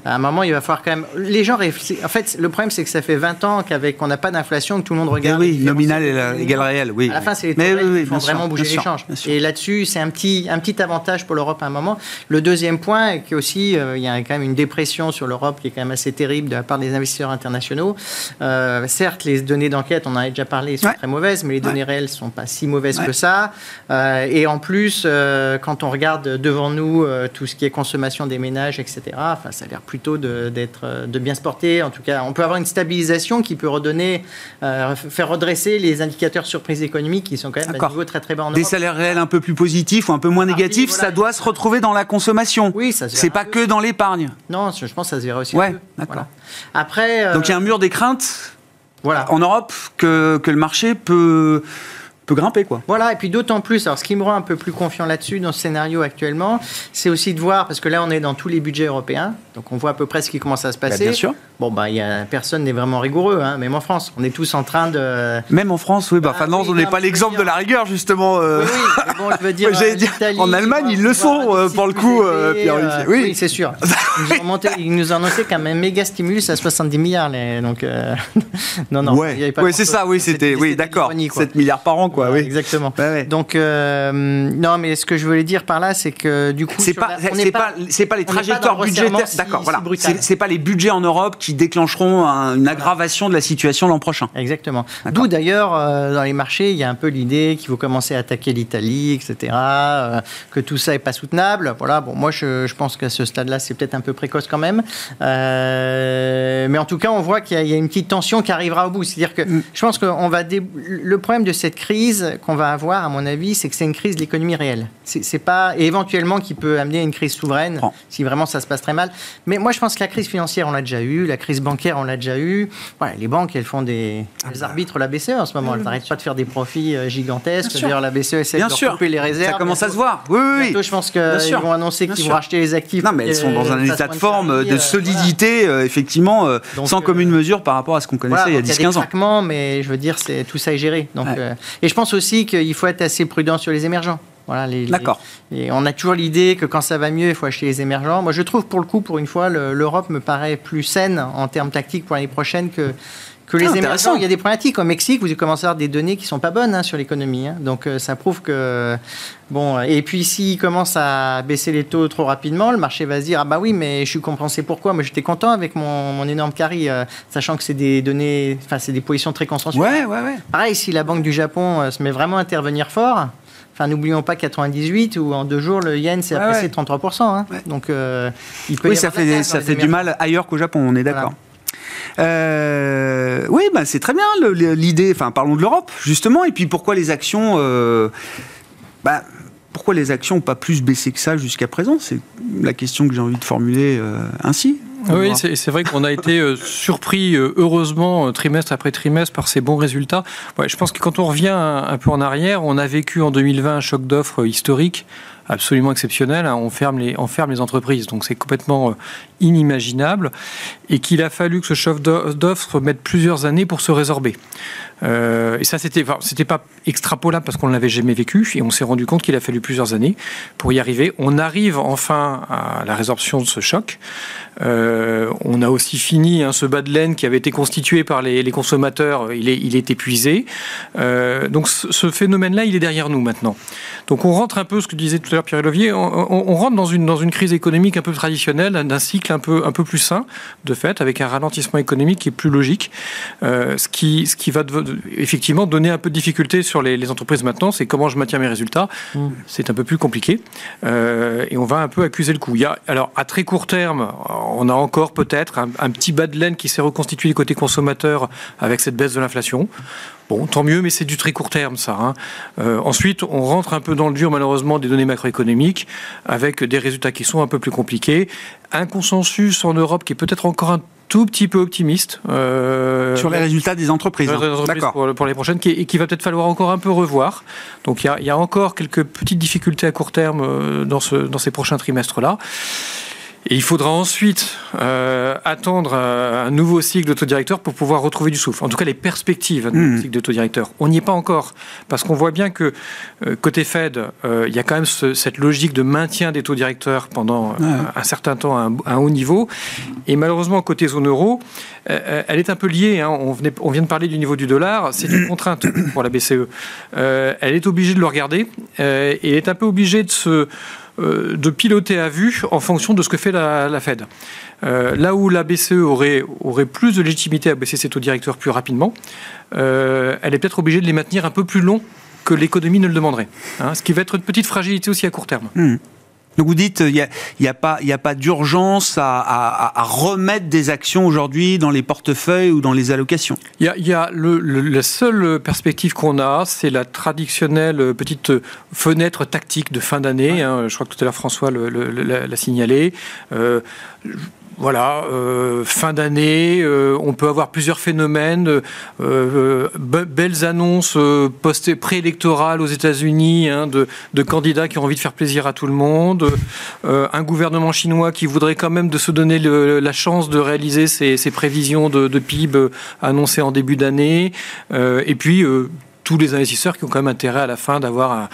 À un moment, il va falloir quand même. Les gens réfléchissent. En fait, le problème, c'est que ça fait 20 ans qu'avec qu'on n'a pas d'inflation, que tout le monde regarde. les oui, nominal économiques. égal réel, oui. À la fin, c'est les taux Mais réels oui, oui, qui font vraiment sûr, bouger l'échange. Et là-dessus, c'est un petit, un petit avantage pour l'Europe à un moment. Le deuxième point, est que aussi, euh, il y a quand même une dépression sur l'Europe qui est quand même assez terrible de la part des investisseurs internationaux. Euh, certes, les données d'enquête, on en a déjà parlé, sont Ouais. très mauvaises, mais les données réelles sont pas si mauvaises Ouais. que ça. Euh, et en plus, euh, quand on regarde devant nous euh, tout ce qui est consommation des ménages, etc., enfin, ça a l'air plutôt de, d'être, de bien se porter. En tout cas, on peut avoir une stabilisation qui peut redonner, faire redresser les indicateurs surprises économiques qui sont quand même à un niveau très très bas en Des Europe. salaires réels un peu plus positifs ou un peu moins Parti, négatifs, voilà. ça doit se retrouver dans la consommation. Oui, ça se C'est pas peu. que dans l'épargne. Non, je pense que ça se verra aussi. Ouais, un peu. d'accord. Voilà. Après, Donc il y a un mur des craintes voilà. en Europe que, le marché peut, peut grimper, quoi. Voilà, et puis d'autant plus, alors ce qui me rend un peu plus confiant là-dessus, dans ce scénario actuellement, c'est aussi de voir, parce que là on est dans tous les budgets européens, donc on voit à peu près ce qui commence à se passer. Bah, bien sûr. Bon, bah, il y a, personne n'est vraiment rigoureux, hein, même en France. On est tous en train de. Même en France, oui. Bah, Ah non, oui, on n'est pas l'exemple de la rigueur, justement. euh. Oui, oui, mais bon, je veux dire. Ouais, dire, en Allemagne, ils le sont, euh, pour le coup, euh, Pierre-Olivier. Oui. oui, c'est sûr. Ils nous, ont monté- ils nous ont annoncé quand même un méga stimulus à 70 milliards. les- donc, non, non. il y ouais, avait pas ouais c'est ça, oui, c'était, oui, d'accord. l'ironie, quoi. 7 milliards par an, quoi, Voilà, oui. Exactement. Ouais. Donc, euh, non, mais ce que je voulais dire par là, c'est que du coup. C'est pas, c'est n'est pas, c'est pas les pas trajectoires budgétaires. si- D'accord, si voilà. C'est, c'est pas les budgets en Europe qui déclencheront un- une aggravation de la situation l'an prochain. Exactement. D'accord. D'où d'ailleurs, euh, dans les marchés, il y a un peu l'idée qu'il faut commencer à attaquer l'Italie, etc., euh, que tout ça n'est pas soutenable. Voilà, bon, moi je, je pense qu'à ce stade-là, c'est peut-être un peu précoce quand même. Euh, mais en tout cas, on voit qu'il y, a- il y a une petite tension qui arrivera au bout. C'est-à-dire que Mm. je pense qu'on va. dé- Le problème de cette crise qu'on va avoir, à mon avis, c'est que c'est une crise de l'économie réelle. C'est pas. Et éventuellement qui peut amener à une crise souveraine, si vraiment ça se passe très mal. Mais moi, je pense que la crise financière, on l'a déjà eu, la crise bancaire, on l'a déjà eu. Voilà, les banques, elles font des. Ah Elles bah. arbitrent la BCE en ce moment. Elles n'arrêtent pas de faire des profits euh, gigantesques. D'ailleurs, la BCE essaie Bien de sûr. couper les réserves. Ça commence à se voir. Oui, oui, oui. bientôt, je pense qu'ils vont annoncer qu'ils vont racheter les actifs. Non, mais elles sont dans un état de forme, de euh, solidité, euh, effectivement, euh, Donc, sans euh, commune mesure par rapport à ce qu'on connaissait Voilà, il y a donc il y a 10-15 des ans. craquements, mais je veux dire, c'est tout ça est géré. Donc, Ouais. euh, et je pense aussi qu'il faut être assez prudent sur les émergents. Voilà, les, les- D'accord. Et on a toujours l'idée que quand ça va mieux, il faut acheter les émergents. Moi, je trouve pour le coup, pour une fois, le- l'Europe me paraît plus saine en termes tactiques pour l'année prochaine que, que les Ah, émergents. Il y a des problématiques. Au Mexique, vous commencez à avoir des données qui sont pas bonnes hein, sur l'économie. hein. Donc, euh, ça prouve que. Bon, et puis s'ils commencent à baisser les taux trop rapidement, le marché va se dire Ah bah oui, mais je suis compensé pourquoi Moi, j'étais content avec mon, mon énorme carry, euh, sachant que c'est des données. Enfin, c'est des positions très consensuelles. Ouais, ouais, ouais. Pareil, si la Banque du Japon euh, se met vraiment à intervenir fort, enfin n'oublions pas 98 où en deux jours le yen s'est Ouais, apprécié ouais. de 33%. hein. Ouais. Donc euh, il peut Oui, y ça fait, ça fait du mal ailleurs qu'au Japon, on est d'accord. Euh, oui, bah, c'est très bien l'idée. Enfin, parlons de l'Europe, justement. Et puis, pourquoi les actions. Euh, bah, n'ont pas plus baissé que ça jusqu'à présent? C'est la question que j'ai envie de formuler euh, ainsi. Oui, c'est vrai qu'on a été euh, surpris, euh, heureusement, trimestre après trimestre, par ces bons résultats. Ouais, je pense que quand on revient un, peu en arrière, on a vécu en 2020 un choc d'offres historique absolument exceptionnel. Hein. On, ferme les, on ferme les entreprises, donc c'est complètement inimaginable. Et qu'il a fallu que ce choc d'offres mette plusieurs années pour se résorber. Euh, et ça, c'était, c'était pas extrapolable parce qu'on ne l'avait jamais vécu et on s'est rendu compte qu'il a fallu plusieurs années pour y arriver. On arrive enfin à la résorption de ce choc. Euh, on a aussi fini hein, ce bas de laine qui avait été constitué par les, consommateurs. Il est, il est épuisé. Euh, donc ce, phénomène-là, il est derrière nous maintenant. Donc on rentre un peu, ce que disait tout à l'heure Pierre Levier, on, on, rentre dans une, dans une crise économique un peu traditionnelle, d'un cycle un peu, un peu plus sain, de fait, avec un ralentissement économique qui est plus logique. ce, qui, ce qui va effectivement donner un peu de difficulté sur les, entreprises maintenant, c'est comment je maintiens mes résultats. Mm. C'est un peu plus compliqué. Euh, et on va un peu accuser le coup. Il y a, alors, à très court terme, on a encore peut-être un, petit bas de laine qui s'est reconstitué du côté consommateur avec cette baisse de l'inflation. Bon, tant mieux, mais c'est du très court terme, ça. Hein. Euh, ensuite, on rentre un peu dans le dur, malheureusement, des données macroéconomiques, avec des résultats qui sont un peu plus compliqués. Un consensus en Europe qui est peut-être encore un tout petit peu optimiste. Euh, sur les résultats des entreprises. Hein. D'accord. Pour, les prochaines, qui, et qui va peut-être falloir encore un peu revoir. Donc il y, a, encore quelques petites difficultés à court terme euh, dans, ce, dans ces prochains trimestres-là. Et il faudra ensuite euh, attendre un nouveau cycle d'autodirecteur pour pouvoir retrouver du souffle. En tout cas, les perspectives d'un mmh. cycle d'autodirecteur. On n'y est pas encore, parce qu'on voit bien que euh, côté Fed, euh, il y a quand même ce, cette logique de maintien des taux directeurs pendant un, certain temps à un, haut niveau. Et malheureusement, côté zone euro, elle est un peu liée. Hein. On, venait, on, vient de parler du niveau du dollar. C'est une contrainte pour la BCE. elle est obligée de le regarder et elle est un peu obligée de se euh, de piloter à vue en fonction de ce que fait la, Fed. Euh, là où la BCE aurait, aurait plus de légitimité à baisser ses taux directeurs plus rapidement, euh, elle est peut-être obligée de les maintenir un peu plus long que l'économie ne le demanderait. Hein, ce qui va être une petite fragilité aussi à court terme. Hmm. Donc vous dites, il n'y a, y a, pas, d'urgence à, remettre des actions aujourd'hui dans les portefeuilles ou dans les allocations? Il y a, le, la seule perspective qu'on a, c'est la traditionnelle petite fenêtre tactique de fin d'année. Hein. je crois que tout à l'heure François l'a signalé. Euh, voilà, euh, fin d'année, euh, on peut avoir plusieurs phénomènes, euh, belles annonces post préélectorales aux États-Unis hein, de, candidats qui ont envie de faire plaisir à tout le monde, un gouvernement chinois qui voudrait quand même de se donner la chance de réaliser ses, prévisions de, de, PIB annoncées en début d'année, et puis tous les investisseurs qui ont quand même intérêt à la fin d'avoir un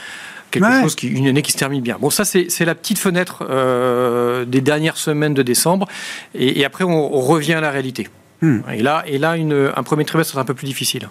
quelque chose qui, une année qui se termine bien. Bon, ça c'est la petite fenêtre euh, des dernières semaines de décembre, et, après on, revient à la réalité. Hmm. Et là, et là une, un premier trimestre sera un peu plus difficile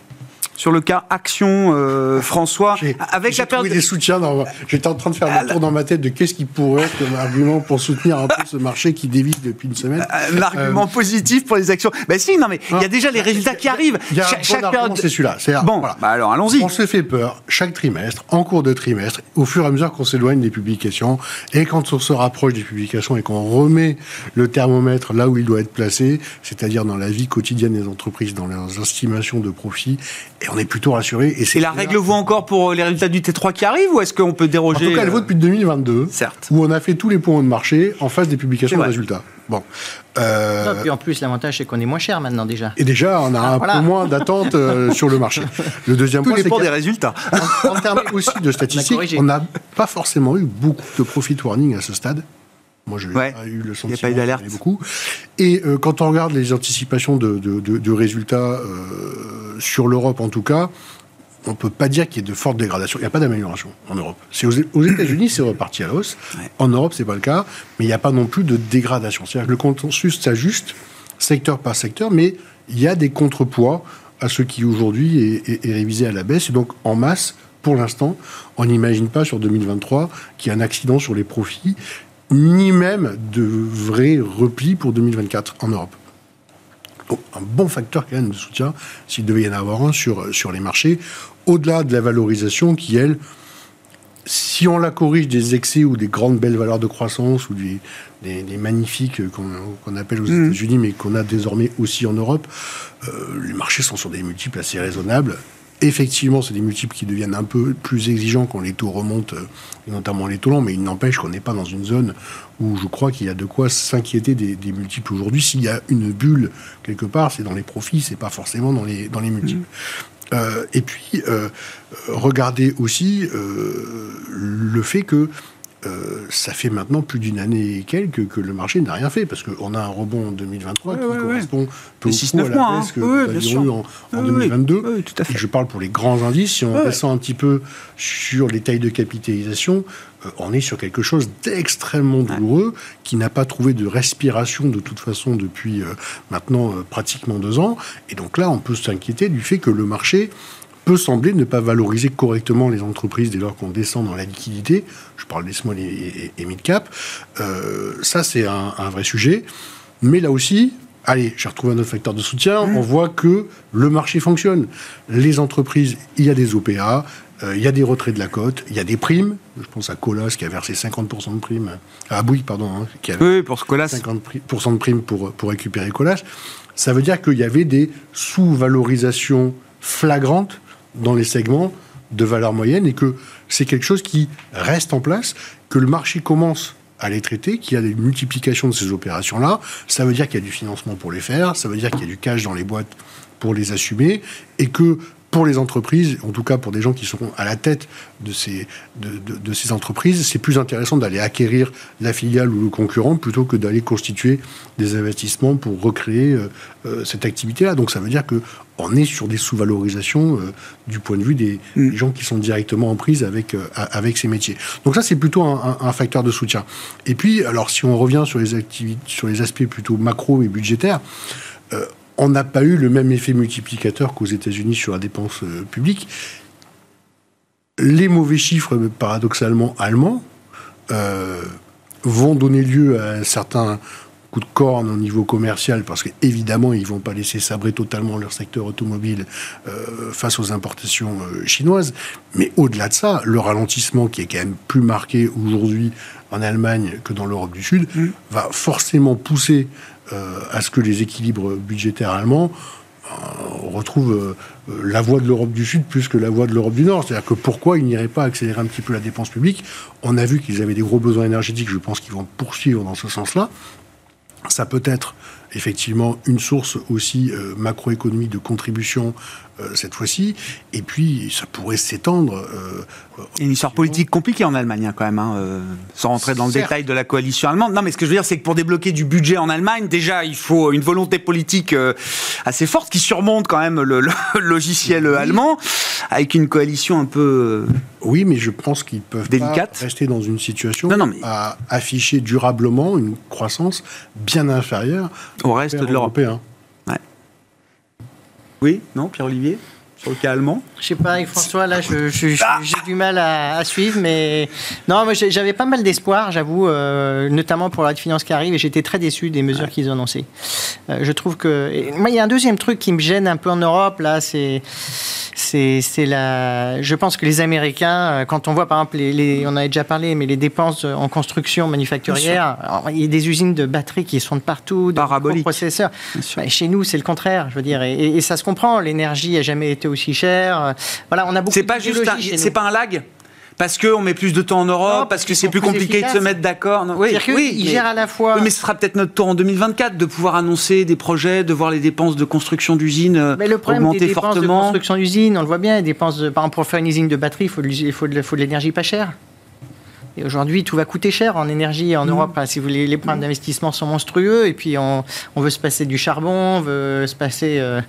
sur le cas Action, euh, François, avec la période des soutiens. J'étais en train de faire le tour dans ma tête de qu'est-ce qui pourrait être comme argument pour soutenir un peu ce marché qui dévie depuis une semaine. Euh, l'argument euh, positif pour les actions. Ben si, non mais il y a déjà les résultats qui arrivent. Y a chaque période, c'est celui-là. Bon, bah alors allons-y. On se fait peur chaque trimestre, en cours de trimestre, au fur et à mesure qu'on s'éloigne des publications et quand on se rapproche des publications et qu'on remet le thermomètre là où il doit être placé, c'est-à-dire dans la vie quotidienne des entreprises, dans leurs estimations de profit, et on est plutôt rassuré. Et, la règle vaut encore pour les résultats du T3 qui arrivent ou est-ce qu'on peut déroger En tout cas, elle vaut depuis 2022. Certes. Où on a fait tous les points de marché en face des publications de résultats. Bon. Euh... puis en plus, l'avantage, c'est qu'on est moins cher maintenant déjà. Et déjà, on a un peu moins d'attente euh, sur le marché. Le deuxième point, c'est des résultats. En, en termes aussi de statistiques, on n'a pas forcément eu beaucoup de profit warning à ce stade. Moi, je n'ai pas eu le sentiment. Il n'y a pas eu d'alerte. Beaucoup. Et euh, quand on regarde les anticipations de, de, de, résultats euh, sur l'Europe, en tout cas, on ne peut pas dire qu'il y ait de fortes dégradations. Il n'y a pas d'amélioration en Europe. Aux, aux États-Unis, c'est reparti à l'os. En Europe, c'est pas le cas. Mais il n'y a pas non plus de dégradation. C'est-à-dire que le consensus s'ajuste secteur par secteur, mais il y a des contrepoids à ce qui aujourd'hui est, est, est révisé à la baisse. Et donc, en masse, pour l'instant, on n'imagine pas sur 2023 qu'il y ait un accident sur les profits ni même de vrai repli pour 2024 en Europe. Donc, un bon facteur quand même de soutien, s'il devait y en avoir un sur, sur les marchés, au-delà de la valorisation qui, elle, Si on la corrige des excès ou des grandes belles valeurs de croissance ou des, des, magnifiques qu'on appelle aux mmh. États-Unis, mais qu'on a désormais aussi en Europe, euh, les marchés sont sur des multiples assez raisonnables. Effectivement, c'est des multiples qui deviennent un peu plus exigeants quand les taux remontent, euh, notamment les taux longs, mais il n'empêche qu'on n'est pas dans une zone où je crois qu'il y a de quoi s'inquiéter des, multiples aujourd'hui. S'il y a une bulle quelque part, c'est dans les profits, c'est pas forcément dans les, dans les multiples. Mmh. Euh, et puis, regardez aussi le fait que euh, ça fait maintenant plus d'une année et quelques que le marché n'a rien fait, parce qu'on a un rebond en 2023 qui correspond peu ou à la mois, baisse hein. que nous avions eu en, 2022. tout à fait. Je parle pour les grands indices. Si on descend un petit peu sur les tailles de capitalisation, euh, on est sur quelque chose d'extrêmement douloureux qui n'a pas trouvé de respiration de toute façon depuis euh, maintenant pratiquement deux ans. Et donc là, on peut s'inquiéter du fait que le marché peut sembler ne pas valoriser correctement les entreprises dès lors qu'on descend dans la liquidité. Je parle des small et, mid-cap. Euh, ça, c'est un, vrai sujet. Mais là aussi, allez, j'ai retrouvé un autre facteur de soutien. Mmh. On voit que le marché fonctionne. Les entreprises, il y a des OPA, euh, il y a des retraits de la cote, il y a des primes. Je pense à Colas qui a versé 50% de primes. À Bouygues, pardon. Hein, qui a oui, pour Colas. 50% de primes pour, pour récupérer Colas. Ça veut dire qu'il y avait des sous-valorisations flagrantes dans les segments de valeur moyenne et que c'est quelque chose qui reste en place, que le marché commence à les traiter, qu'il y a des multiplications de ces opérations-là. Ça veut dire qu'il y a du financement pour les faire, ça veut dire qu'il y a du cash dans les boîtes pour les assumer, et que pour les entreprises, en tout cas pour des gens qui seront à la tête de ces, de, ces entreprises, c'est plus intéressant d'aller acquérir la filiale ou le concurrent plutôt que d'aller constituer des investissements pour recréer euh, euh, cette activité-là. Donc ça veut dire que on est sur des sous-valorisations euh, du point de vue des, mm. gens qui sont directement en prise avec, avec ces métiers. Donc ça, c'est plutôt un, facteur de soutien. Et puis, alors si on revient sur les, sur les aspects plutôt macro et budgétaires, on n'a pas eu le même effet multiplicateur qu'aux États-Unis sur la dépense euh, publique. Les mauvais chiffres, paradoxalement allemands, euh, vont donner lieu à un certain coup de corne au niveau commercial, parce qu'évidemment, ils ne vont pas laisser sabrer totalement leur secteur automobile euh, face aux importations chinoises. Mais au-delà de ça, le ralentissement qui est quand même plus marqué aujourd'hui en Allemagne que dans l'Europe du Sud, mmh. va forcément pousser à ce que les équilibres budgétaires allemands euh, retrouvent euh, la voie de l'Europe du Sud plus que la voie de l'Europe du Nord. C'est-à-dire que pourquoi ils n'iraient pas accélérer un petit peu la dépense publique? On a vu qu'ils avaient des gros besoins énergétiques, je pense qu'ils vont poursuivre dans ce sens-là. Ça peut être effectivement une source aussi macroéconomique de contribution euh, cette fois-ci. Et puis, ça pourrait s'étendre. Euh, une histoire politique compliquée en Allemagne, hein, quand même, hein, euh, sans rentrer dans le détail de la coalition allemande. Non, mais ce que je veux dire, c'est que pour débloquer du budget en Allemagne, déjà, il faut une volonté politique assez forte qui surmonte quand même le, logiciel allemand, avec une coalition un peu. Oui, mais je pense qu'ils peuvent rester dans une situation à afficher durablement une croissance bien inférieure au reste de l'Europe. Oui, non, Pierre-Olivier? Sur le cas allemand Je sais pas, avec François, là, j'ai du mal à, suivre, mais non, moi j'avais pas mal d'espoir, j'avoue, euh, notamment pour la finance qui arrive, et j'étais très déçu des mesures qu'ils ont annoncées. Euh, je trouve que. moi, il y a un deuxième truc qui me gêne un peu en Europe, là, c'est c'est la. Je pense que les Américains, euh, quand on voit par exemple, les, on avait déjà parlé, mais les dépenses en construction manufacturière, il y a des usines de batteries qui sont de partout, de processeurs. Bah, chez nous, c'est le contraire, je veux dire, et, ça se comprend. L'énergie a jamais été aussi chère. Voilà, on a beaucoup. C'est pas juste, c'est pas un lag parce qu'on met plus de temps en Europe, parce que c'est plus, compliqué de se mettre d'accord. Oui, oui, ils gèrent à la fois. Oui, mais ce sera peut-être notre tour en 2024 de pouvoir annoncer des projets, de voir les dépenses de construction d'usines augmenter le problème des dépenses De construction d'usines, on le voit bien, les dépenses par exemple, pour faire une usine de batterie, il faut il faut de l'énergie pas chère. Et aujourd'hui, tout va coûter cher en énergie en mm. Europe. Si vous voulez, les problèmes d'investissement sont monstrueux. Et puis, on, veut se passer du charbon, on veut se passer, euh,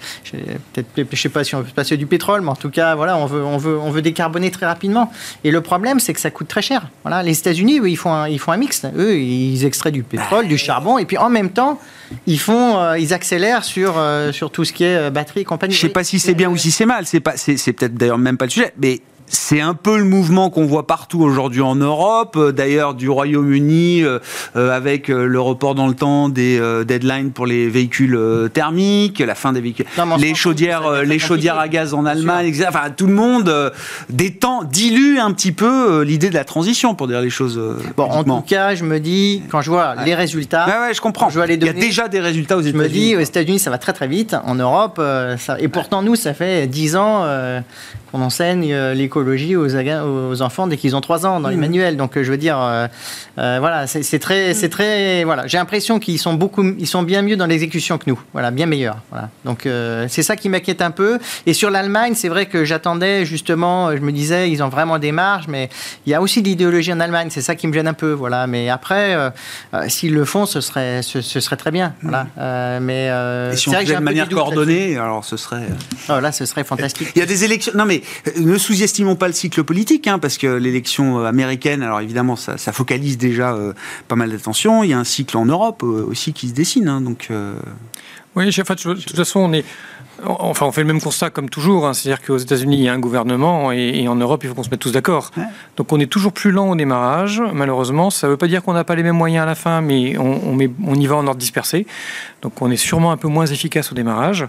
peut-être, je sais pas si on veut se passer du pétrole, mais en tout cas, voilà, on veut, on veut, on veut décarboner très rapidement. Et le problème, c'est que ça coûte très cher. Voilà, les États-Unis, ils font, un, ils font un mix. Eux, ils extraient du pétrole, du charbon, et puis en même temps, ils font, euh, ils accélèrent sur, euh, sur tout ce qui est batterie et compagnie. Je sais pas si c'est bien ou si c'est mal. C'est pas, c'est, peut-être d'ailleurs même pas le sujet, mais c'est un peu le mouvement qu'on voit partout aujourd'hui en Europe, euh, d'ailleurs du Royaume-Uni, euh, euh, avec le report dans le temps des deadlines pour les véhicules thermiques, la fin des véhicules, les chaudières, les chaudières à gaz en Allemagne, etc. Enfin, tout le monde détend, dilue un petit peu l'idée de la transition, pour dire les choses. bon, en tout cas, je me dis, quand je vois les résultats, ouais, ouais, je comprends. Je vois les Il y a déjà des résultats aux États-Unis. Je me dis, aux États-Unis, ça va très très vite. En Europe, ça... et pourtant nous, ça fait 10 ans qu'on enseigne l'écologie aux, aux enfants dès qu'ils ont 3 ans dans les mmh. manuels. Donc je veux dire, euh, euh, voilà, c'est très, c'est très, voilà. J'ai l'impression qu'ils sont beaucoup, ils sont bien mieux dans l'exécution que nous. Voilà, bien meilleurs. Voilà. Donc euh, c'est ça qui m'inquiète un peu. Et sur l'Allemagne, c'est vrai que j'attendais justement, je me disais, ils ont vraiment des marges, mais il y a aussi de l'idéologie en Allemagne. C'est ça qui me gêne un peu. Voilà. Mais après, s'ils le font, ce serait, ce, serait très bien. Voilà. Mmh. mais et si on faisait de manière coordonnée, alors ce serait. Oh, là, ce serait fantastique. Il y a des élections. Non, mais ne sous-estimons pas le cycle politique, hein, parce que l'élection américaine, alors évidemment, ça, focalise déjà euh, pas mal d'attention. Il y a un cycle en Europe euh, aussi qui se dessine. Hein, donc, euh, Oui, de toute façon, on est. Enfin, on fait le même constat comme toujours, hein. c'est-à-dire qu'aux États-Unis, il y a un gouvernement et, en Europe, il faut qu'on se mette tous d'accord. Donc, on est toujours plus lent au démarrage, malheureusement. Ça ne veut pas dire qu'on n'a pas les mêmes moyens à la fin, mais on, met, on y va en ordre dispersé. Donc, on est sûrement un peu moins efficace au démarrage.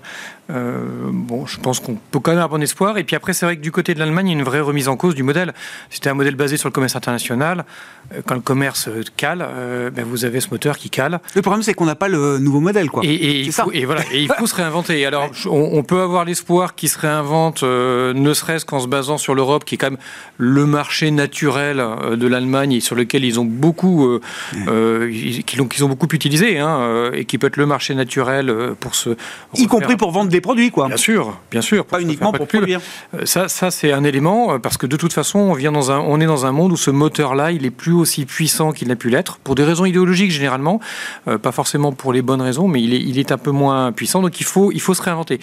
Euh, bon, je pense qu'on peut quand même avoir bon espoir. Et puis après, c'est vrai que du côté de l'Allemagne, il y a une vraie remise en cause du modèle. C'était un modèle basé sur le commerce international. Euh, quand le commerce euh, cale, ben vous avez ce moteur qui cale. Le problème, c'est qu'on n'a pas le nouveau modèle, quoi. Et, il, faut, et voilà, et il faut se réinventer. Alors, on, peut avoir l'espoir qu'il se réinvente, ne serait-ce qu'en se basant sur l'Europe, qui est quand même le marché naturel de l'Allemagne et sur lequel ils ont beaucoup, qu'ils ont, ont, beaucoup utilisé, hein, et qui peut être le marché naturel pour se. Y compris pour vendre des produits, quoi. Bien sûr, bien sûr. Pas uniquement pour produire. Euh, ça, ça c'est un élément, euh, parce que de toute façon, on, vient dans un, on est dans un monde où ce moteur-là, il est plus aussi puissant qu'il n'a pu l'être, pour des raisons idéologiques généralement, euh, pas forcément pour les bonnes raisons, mais il est, il est un peu moins puissant, donc il faut, il faut se réinventer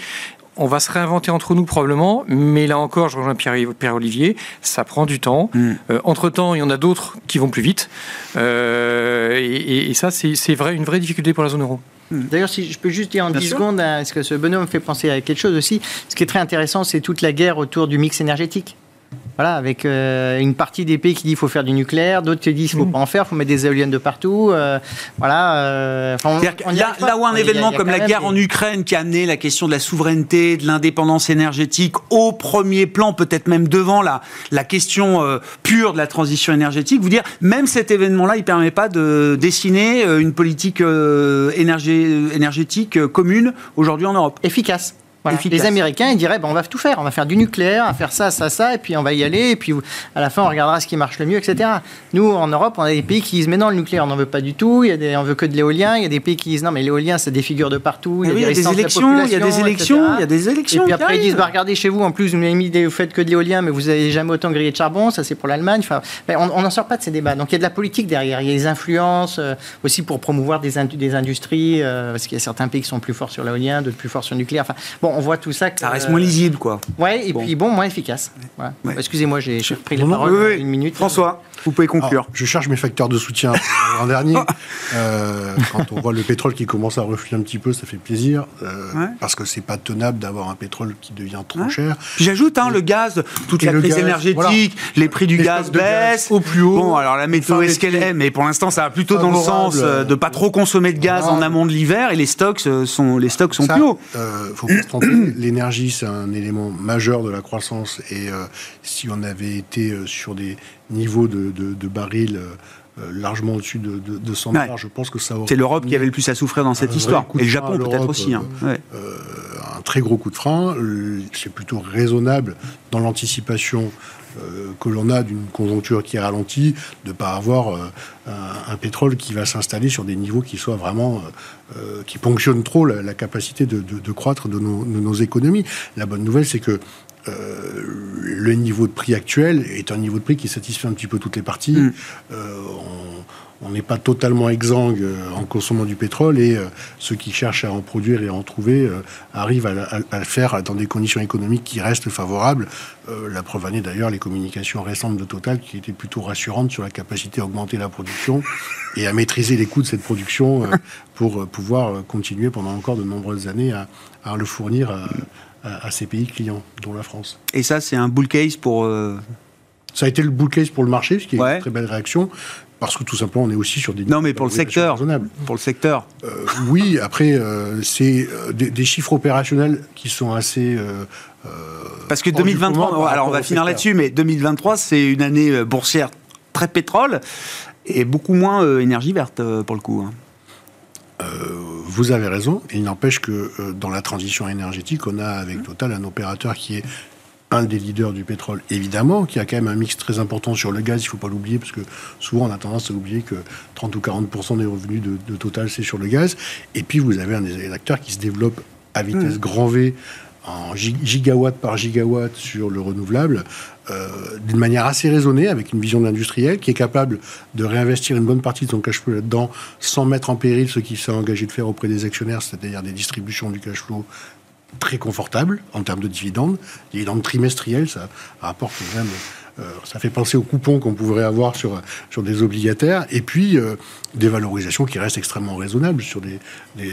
on va se réinventer entre nous probablement, mais là encore, je rejoins Pierre-Olivier, ça prend du temps. Mm. Entre-temps, il y en a d'autres qui vont plus vite. et, et, ça, c'est vrai, une vraie difficulté pour la zone euro. D'ailleurs, si je peux juste dire en 10 secondes, hein, parce que ce bonhomme me fait penser à quelque chose aussi? Ce qui est très intéressant, c'est toute la guerre autour du mix énergétique. Voilà, avec euh, une partie des pays qui dit qu'il faut faire du nucléaire, d'autres qui disent qu'il ne faut mm. pas en faire, il faut mettre des éoliennes de partout. Euh, voilà. Euh, là, où un événement comme la guerre en Ukraine qui a amené la question de la souveraineté, de l'indépendance énergétique au premier plan, peut-être même devant la, la question pure de la transition énergétique, vous dire, même cet événement-là, il ne permet pas de dessiner une politique énergétique commune aujourd'hui en Europe. Efficace. Les Américains, ils diraient, on va tout faire, on va faire du nucléaire, on va faire ça, ça, ça, et puis on va y aller, et puis à la fin, on regardera ce qui marche le mieux, etc. Nous, en Europe, on a des pays qui disent, mais non, le nucléaire, on n'en veut pas du tout, il y a des, on veut que de l'éolien, il y a des pays qui disent, non, mais l'éolien, ça défigure de partout, il y a, des, élections, il y a des élections, il y a des élections. Et puis après, ils disent, bah, regardez chez vous, en plus, vous m'avez mis, vous faites que de l'éolien, mais vous n'avez jamais autant grillé de charbon, ça c'est pour l'Allemagne. Enfin, ben, on n'en sort pas de ces débats. Donc il y a de la politique derrière, il y a des influences euh, aussi pour promouvoir des, des industries, euh, parce qu'il y a certains pays qui sont plus forts sur l'éolien, d'autres plus forts sur le nucléaire. Enfin, bon, on voit tout ça reste moins lisible, quoi. Ouais, et puis bon, moins efficace. Excusez-moi, j'ai pris la parole une minute. François, vous pouvez conclure. je cherche mes facteurs de soutien en dernier. Euh, quand on voit le pétrole qui commence à refluer un petit peu, ça fait plaisir. Euh, parce que c'est pas tenable d'avoir un pétrole qui devient trop cher. J'ajoute hein, le gaz, toute la crise énergétique, les prix du gaz baissent. au plus haut. Bon, alors la météo est ce qu'elle est, mais pour l'instant, ça va plutôt dans le sens euh, de pas trop consommer de gaz en amont de l'hiver et les stocks sont, les stocks sont plus hauts. faut pas se tromper. L'énergie, c'est un élément majeur de la croissance. Et si on avait été sur des niveaux de, de, barils euh, largement au-dessus de, de, 100 dollars. Je pense que ça C'est l'Europe qui avait le plus à souffrir dans cette histoire. Et le Japon peut-être aussi. Hein. Euh, euh, un très gros coup de frein. C'est plutôt raisonnable dans l'anticipation que l'on a d'une conjoncture qui ralentit, de ne pas avoir un, pétrole qui va s'installer sur des niveaux qui soient vraiment, qui ponctionnent trop la, capacité de, croître de nos, de nos, économies. La bonne nouvelle, c'est que euh, le niveau de prix actuel est un niveau de prix qui satisfait un petit peu toutes les parties. Mm. Euh, on n'est pas totalement exsangue euh, en consommant du pétrole et ceux qui cherchent à en produire et à en trouver arrivent à, le faire dans des conditions économiques qui restent favorables. la preuve en est d'ailleurs les communications récentes de Total qui étaient plutôt rassurantes sur la capacité à augmenter la production et à maîtriser les coûts de cette production pour pouvoir continuer pendant encore de nombreuses années à, à le fournir à, ces pays clients, dont la France. Et ça, c'est un bull case pour. Euh, ça a été le bull case pour le marché, ce qui est une très belle réaction. Parce que tout simplement, on est aussi sur des. Non, mais pour le secteur. Pour le secteur. oui, après, c'est des, chiffres opérationnels qui sont assez. Parce que 2023, alors on va finir là-dessus, mais 2023, c'est une année boursière très pétrole et beaucoup moins énergie verte pour le coup. Hein. Euh, vous avez raison. Il n'empêche que euh, dans la transition énergétique, on a avec Total un opérateur qui est un des leaders du pétrole, évidemment, qui a quand même un mix très important sur le gaz, il ne faut pas l'oublier, parce que souvent on a tendance à oublier que 30 ou 40% des revenus de, Total, c'est sur le gaz. Et puis vous avez un des acteurs qui se développe à vitesse mmh. grand V en gigawatt par gigawatt sur le renouvelable, euh, d'une manière assez raisonnée, avec une vision de l'industriel, qui est capable de réinvestir une bonne partie de son cash flow là-dedans, sans mettre en péril ce qu'il s'est engagé de faire auprès des actionnaires, c'est-à-dire des distributions du cash flow très confortables en termes de dividendes. Dividendes trimestriels, ça rapporte même euh, ça fait penser aux coupons qu'on pourrait avoir sur, sur des obligataires, et puis euh, des valorisations qui restent extrêmement raisonnables sur des,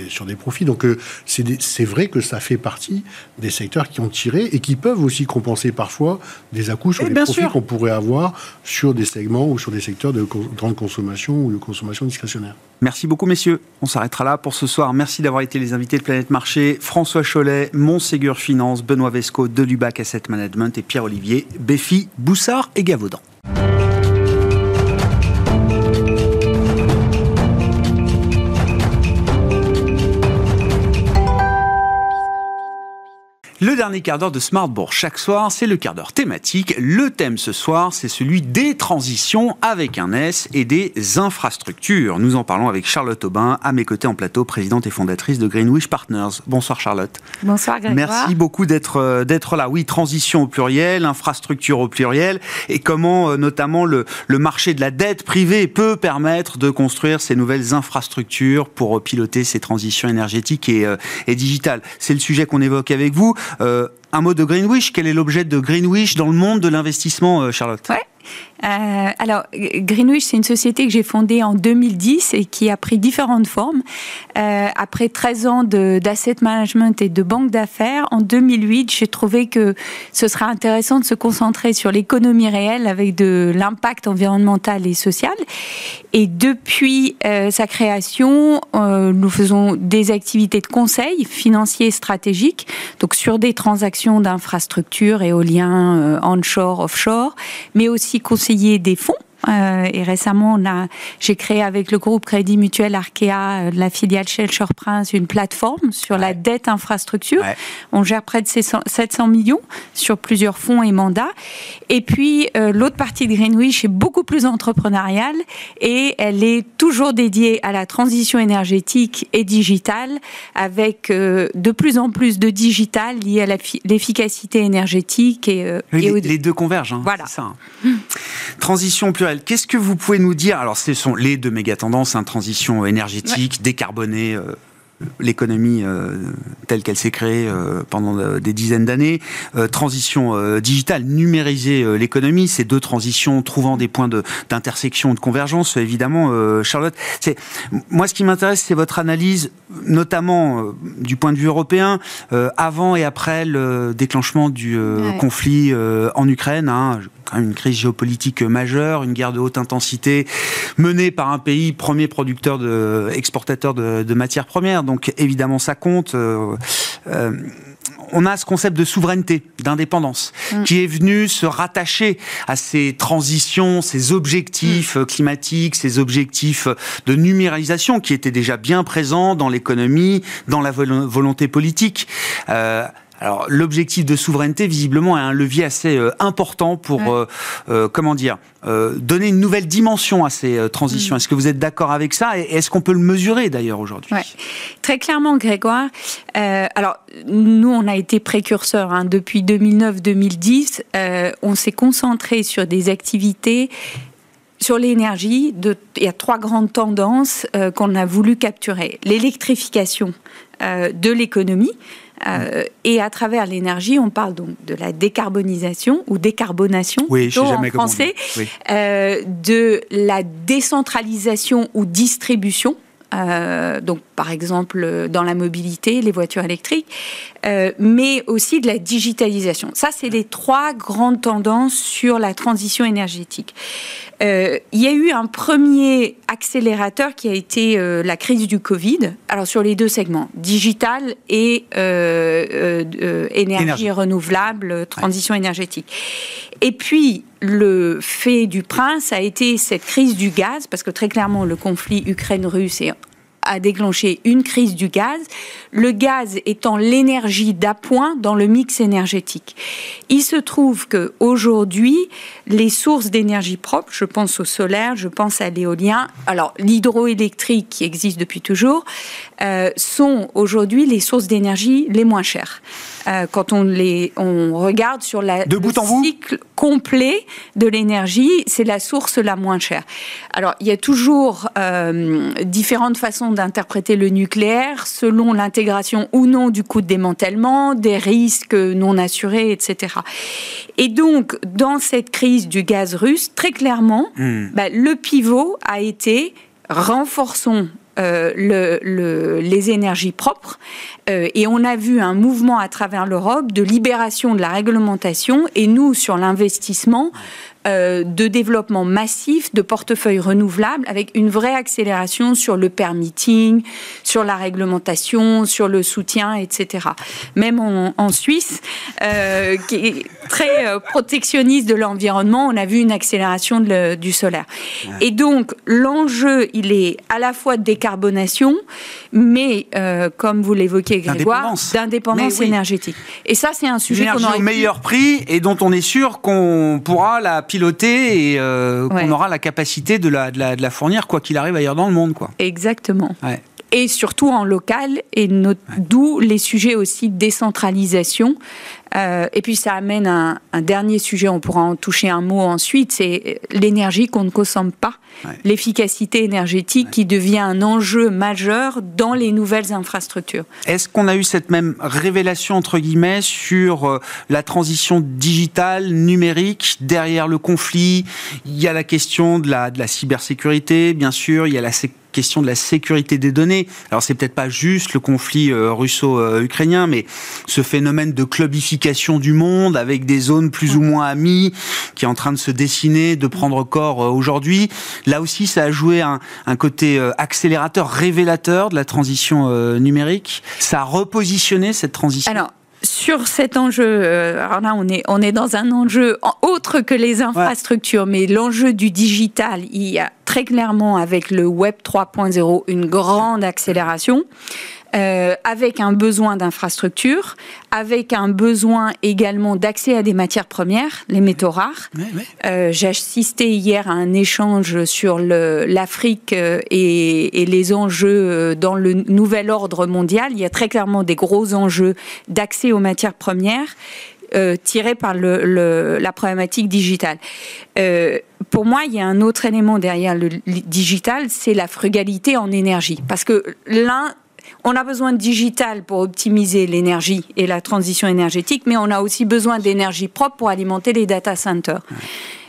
sur des profits. Donc euh, c'est vrai que ça fait partie des secteurs qui ont tiré et qui peuvent aussi compenser parfois des à sur les profits qu'on pourrait avoir sur des segments ou sur des secteurs de grande consommation ou de consommation discrétionnaire. Merci beaucoup messieurs. On s'arrêtera là pour ce soir. Merci d'avoir été les invités de Planète Marché. François Cholet, Montségur Finance, Benoît Vesco de Lubac Asset Management et Pierre-Olivier Béfi, Et Gavaudan. Le dernier quart d'heure de Smartbourg chaque soir, c'est le quart d'heure thématique. Le thème ce soir, c'est celui des transitions avec un S et des infrastructures. Nous en parlons avec Charlotte Aubin, à mes côtés en plateau, présidente et fondatrice de Greenwich Partners. Bonsoir Charlotte. Bonsoir Grégoire. Merci beaucoup d'être euh, d'être là. Oui, transition au pluriel, infrastructure au pluriel, et comment euh, notamment le, le marché de la dette privée peut permettre de construire ces nouvelles infrastructures pour piloter ces transitions énergétiques et, euh, et digitales. C'est le sujet qu'on évoque avec vous. Euh, un mot de Greenwich, quel est l'objet de Greenwich dans le monde de l'investissement, euh, Charlotte? Euh, alors, Greenwich, c'est une société que j'ai fondée en 2010 et qui a pris différentes formes. Euh, après 13 ans d'asset management et de banque d'affaires, en 2008, j'ai trouvé que ce serait intéressant de se concentrer sur l'économie réelle avec de l'impact environnemental et social. Et depuis euh, sa création, nous faisons des activités de conseil financier stratégique, donc sur des transactions d'infrastructures, éoliens, euh, onshore, offshore, mais aussi des fonds euh, et récemment, on a, j'ai créé avec le groupe Crédit Mutuel Arkea, euh, la filiale Shelter Prince, une plateforme sur la dette infrastructure. On gère près de 700 millions sur plusieurs fonds et mandats. Et puis, euh, l'autre partie de Greenwich est beaucoup plus entrepreneuriale et elle est toujours dédiée à la transition énergétique et digitale avec de plus en plus de digital lié à l'efficacité énergétique et, les, deux convergent. Hein, voilà. Ça, hein. Transition qu'est-ce que vous pouvez nous dire? Alors, ce sont les deux méga tendances, hein, transition énergétique, décarbonée. Euh, l'économie euh, telle qu'elle s'est créée euh, pendant des dizaines d'années, transition digitale, numériser l'économie, ces deux transitions trouvant des points d'intersection, de, convergence, évidemment, Charlotte. Moi ce qui m'intéresse, c'est votre analyse, notamment du point de vue européen, avant et après le déclenchement du conflit en Ukraine. Hein, une crise géopolitique majeure, une guerre de haute intensité menée par un pays premier producteur de exportateur de, matières premières. Donc évidemment ça compte. Euh, euh, on a ce concept de souveraineté, d'indépendance, mm. qui est venu se rattacher à ces transitions, ces objectifs mm. climatiques, ces objectifs de numérisation qui étaient déjà bien présents dans l'économie, dans la volonté politique. Euh, alors l'objectif de souveraineté, visiblement, est un levier assez euh, important pour, euh, euh, comment dire, donner une nouvelle dimension à ces transitions. Mm. Est-ce que vous êtes d'accord avec ça Et est-ce qu'on peut le mesurer d'ailleurs aujourd'hui? Très clairement, Grégoire. alors nous, on a été précurseurs hein. depuis 2009-2010. on s'est concentré sur des activités sur l'énergie, il y a trois grandes tendances qu'on a voulu capturer. L'électrification de l'économie, euh, et à travers l'énergie, on parle donc de la décarbonisation ou décarbonation oui, en français, euh, de la décentralisation ou distribution. Euh, donc par exemple dans la mobilité, les voitures électriques, mais aussi de la digitalisation. Ça, c'est les trois grandes tendances sur la transition énergétique. il y a eu un premier accélérateur qui a été la crise du Covid. Alors sur les deux segments, digital et énergie, renouvelable, transition énergétique. Et puis, le fait du prince a été cette crise du gaz, parce que très clairement, le conflit Ukraine-Russe a déclenché une crise du gaz, le gaz étant l'énergie d'appoint dans le mix énergétique. Il se trouve que aujourd'hui, les sources d'énergie propre, je pense au solaire, je pense à l'éolien, alors l'hydroélectrique qui existe depuis toujours, euh, sont aujourd'hui les sources d'énergie les moins chères. Euh, quand on, les, on regarde sur la, le cycle complet de l'énergie, c'est la source la moins chère. Alors, il y a toujours euh, différentes façons d'interpréter le nucléaire selon l'intégration ou non du coût de démantèlement, des risques non assurés, etc. Et donc, dans cette crise du gaz russe, très clairement, hmm. bah, le pivot a été renforçons euh, le, les énergies propres. Euh, et on a vu un mouvement à travers l'Europe de libération de la réglementation et nous, sur l'investissement, euh, de développement massif de portefeuilles renouvelables avec une vraie accélération sur le permitting, sur la réglementation, sur le soutien, etc. Même en, Suisse, euh, qui est très euh, protectionniste de l'environnement, on a vu une accélération du solaire. Et donc, l'enjeu, il est à la fois de décarbonation, mais, comme vous l'évoquez, Grégoire, d'indépendance énergétique. Et ça, c'est un sujet qu'on aurait au meilleur prix et dont on est sûr qu'on pourra la piloter et euh, qu'on aura la capacité de la, de la, fournir quoi qu'il arrive ailleurs dans le monde. Quoi. Exactement. Et surtout en local, et d'où les sujets aussi de décentralisation. Euh, et puis ça amène un, un, dernier sujet, on pourra en toucher un mot ensuite, c'est l'énergie qu'on ne consomme pas, l'efficacité énergétique qui devient un enjeu majeur dans les nouvelles infrastructures. Est-ce qu'on a eu cette même révélation, entre guillemets, sur euh, la transition digitale, numérique, derrière le conflit? Il y a la question de la, de la cybersécurité, bien sûr, il y a la question de la sécurité des données. Alors c'est peut-être pas juste le conflit euh, russo-ukrainien, mais ce phénomène de clubification du monde avec des zones plus ou moins amies qui est en train de se dessiner, de prendre corps euh, aujourd'hui. Là aussi, ça a joué un, côté euh, accélérateur, révélateur de la transition numérique. Ça a repositionné cette transition. Sur cet enjeu, alors là on est, on est dans un enjeu autre que les infrastructures, mais l'enjeu du digital, il y a très clairement avec le Web 3.0 une grande accélération. Euh, avec un besoin d'infrastructure, avec un besoin également d'accès à des matières premières, les métaux rares. Euh, j'ai assisté hier à un échange sur l'Afrique euh, et, et, les enjeux dans le nouvel ordre mondial. Il y a très clairement des gros enjeux d'accès aux matières premières. Euh, tirés par le, la problématique digitale. Euh, pour moi, il y a un autre élément derrière le digital, c'est la frugalité en énergie. Parce que l'un on a besoin de digital pour optimiser l'énergie et la transition énergétique, mais on a aussi besoin d'énergie propre pour alimenter les data centers.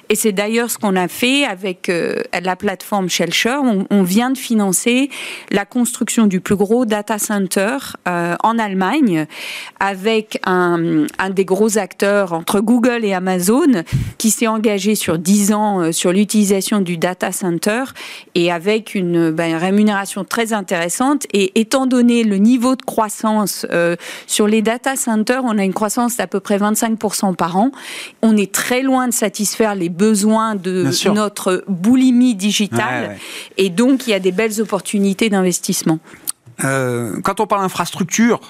Et c'est d'ailleurs ce qu'on a fait avec euh, la plateforme Shelcher. On, vient de financer la construction du plus gros data center euh, en Allemagne avec un, des gros acteurs entre Google et Amazon qui s'est engagé sur 10 ans euh, sur l'utilisation du data center et avec une, ben, rémunération très intéressante. Et étant donné le niveau de croissance sur les data centers, on a une croissance d'à peu près 25% par an. On est très loin de satisfaire les besoin de notre boulimie digitale. Et donc, il y a des belles opportunités d'investissement. Euh, quand on parle infrastructure,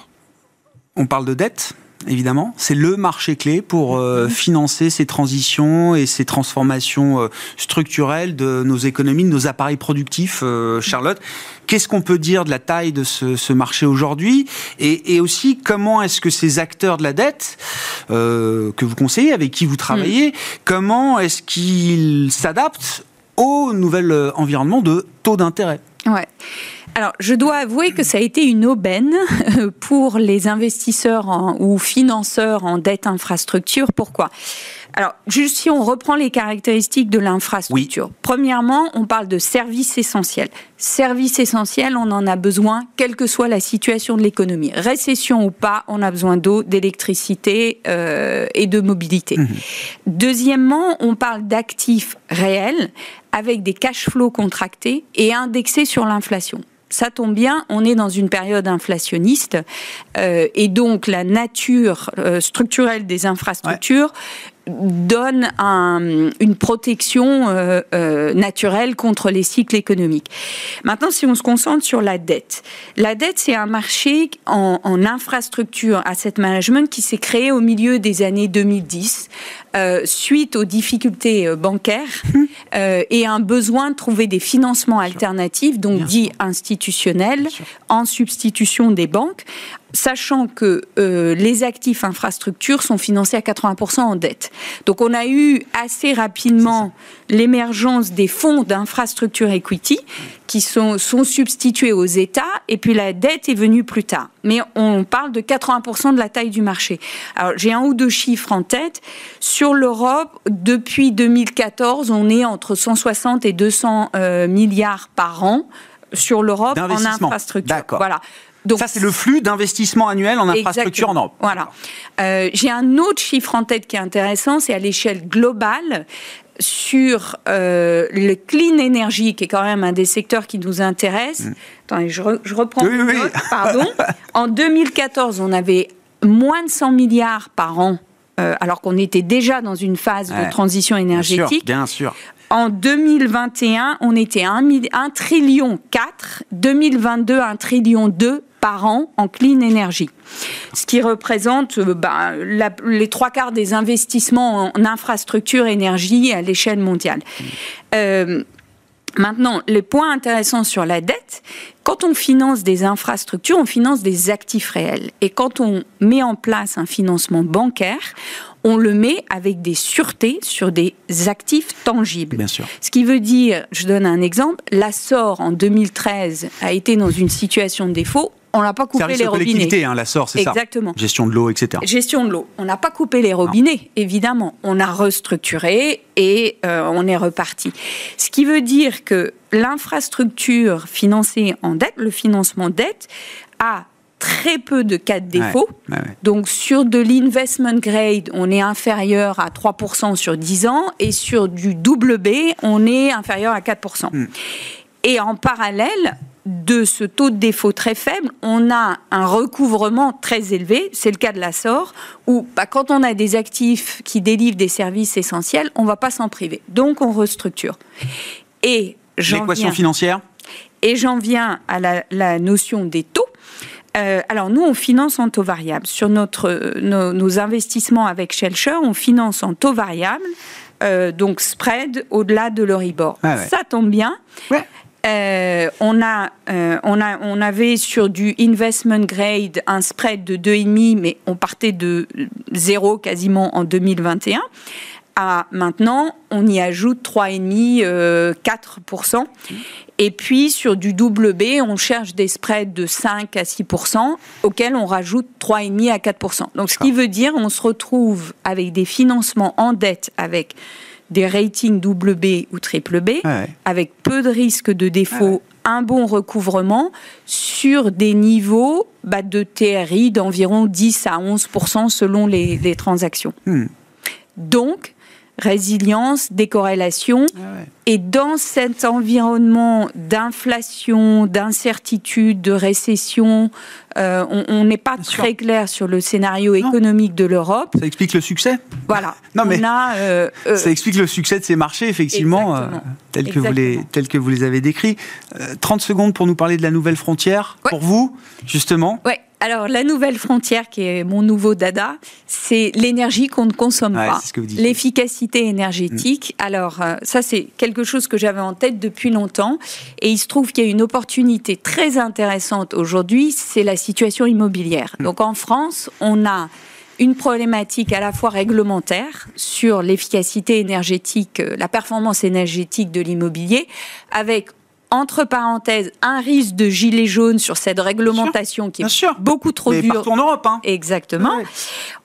on parle de dette évidemment. C'est le marché clé pour euh, mhm. financer ces transitions et ces transformations euh, structurelles de nos économies, de nos appareils productifs, euh, Charlotte. Qu'est-ce qu'on peut dire de la taille de ce, marché aujourd'hui? Et, aussi comment est-ce que ces acteurs de la dette que vous conseillez, avec qui vous travaillez, mm. comment est-ce qu'ils s'adaptent au nouvel environnement de taux d'intérêt? Ouais. Alors, je dois avouer que ça a été une aubaine pour les investisseurs ou financeurs en dette infrastructure. Pourquoi? Alors, juste si on reprend les caractéristiques de l'infrastructure. Premièrement, on parle de services essentiels. Services essentiels, on en a besoin, quelle que soit la situation de l'économie. Récession ou pas, on a besoin d'eau, d'électricité euh, et de mobilité. Mhm. Deuxièmement, on parle d'actifs réels avec des cash flows contractés et indexés sur l'inflation ça tombe bien, on est dans une période inflationniste euh, et donc la nature euh, structurelle des infrastructures donne une protection euh, euh, naturelle contre les cycles économiques. Maintenant, si on se concentre sur la dette, la dette, c'est un marché en, infrastructure asset management qui s'est créé au milieu des années 2010 euh, suite aux difficultés bancaires hum. et un besoin de trouver des financements alternatifs, donc dits institutionnels, en substitution des banques sachant que euh, les actifs infrastructures sont financés à 80% en dette. Donc on a eu assez rapidement l'émergence des fonds d'infrastructure equity qui sont, sont substitués aux États et puis la dette est venue plus tard. Mais on parle de 80% de la taille du marché. Alors j'ai un ou deux chiffres en tête. Sur l'Europe, depuis 2014, on est entre 160 et 200 euh, milliards par an sur l'Europe en infrastructure. Voilà. Donc, ça, c'est le flux d'investissement annuel en infrastructure en Europe. Voilà. Euh, j'ai un autre chiffre en tête qui est intéressant, c'est à l'échelle globale sur euh, le clean energy, qui est quand même un des secteurs qui nous intéresse. Mm. Attendez, je, reprends. Oui, oui. pardon. en 2014, on avait moins de 100 milliards par an euh, alors qu'on était déjà dans une phase de transition énergétique. Bien sûr. Bien sûr. En 2021, on était à 1, trillion 4, 2022 1 trillion 2 par an en clean energy. Ce qui représente euh, bah, les trois quarts des investissements en infrastructure énergie à l'échelle mondiale. Euh, Maintenant, les points intéressants sur la dette, quand on finance des infrastructures, on finance des actifs réels. Et quand on met en place un financement bancaire, on le met avec des sûretés sur des actifs tangibles. Bien sûr. Ce qui veut dire, je donne un exemple, la SOR en 2013 a été dans une situation de défaut on n'a pas coupé les robinets. Hein, la SOR, c'est ça. Exactement. Gestion de l'eau, etc. Gestion de l'eau. On n'a pas coupé les robinets, évidemment. On a restructuré et euh, on est reparti. Ce qui veut dire que l'infrastructure financée en dette, le financement dette, a très peu de cas de défaut. Donc sur de l'investment grade, on est inférieur à 3% sur 10 ans et sur du double B, on est inférieur à 4%. Hmm. Et en parallèle, de ce taux de défaut très faible, on a un recouvrement très élevé. C'est le cas de la SOR, où bah, quand on a des actifs qui délivrent des services essentiels, on ne va pas s'en priver. Donc on restructure. Et L'équation financière? Et j'en viens à la, notion des taux. Euh, alors nous, on finance en taux variable. Sur notre, nos, investissements avec Shelcher, on finance en taux variable, euh, donc spread au-delà de l'Euribor. Ah Ça tombe bien. Euh, on, a, euh, on, a, on avait sur du investment grade un spread de 2,5, mais on partait de zéro quasiment en 2021. À maintenant, on y ajoute 3,5, 4%. Euh, Et puis sur du double B, on cherche des spreads de 5 à 6%, auxquels on rajoute 3,5 à 4%. Donc ce qui veut dire on se retrouve avec des financements en dette avec des ratings double B ou triple B, avec peu de risques de défaut, un bon recouvrement sur des niveaux bah, de TRI d'environ 10 à 11% selon les, transactions. Hmm. Donc, résilience, décorrélation. Ah Et dans cet environnement d'inflation, d'incertitude, de récession, euh, on n'est pas très clair sur le scénario économique de l'Europe. Ça explique le succès? Voilà. Non, mais euh, euh, ça explique le succès de ces marchés, effectivement, tels, que vous les, tels que vous les avez décrits. 30 secondes pour nous parler de la nouvelle frontière, pour vous, justement. Oui. Alors, la nouvelle frontière, qui est mon nouveau dada, c'est l'énergie qu'on ne consomme pas. L'efficacité énergétique. Mm. Alors, ça, c'est quelque chose que j'avais en tête depuis longtemps. Et il se trouve qu'il y a une opportunité très intéressante aujourd'hui, c'est la situation immobilière. Mm. Donc, en France, on a une problématique à la fois réglementaire sur l'efficacité énergétique, euh, la performance énergétique de l'immobilier, avec entre parenthèses, un risque de gilet jaune sur cette réglementation qui est beaucoup trop Mais dure. Partout en Europe, hein. Exactement.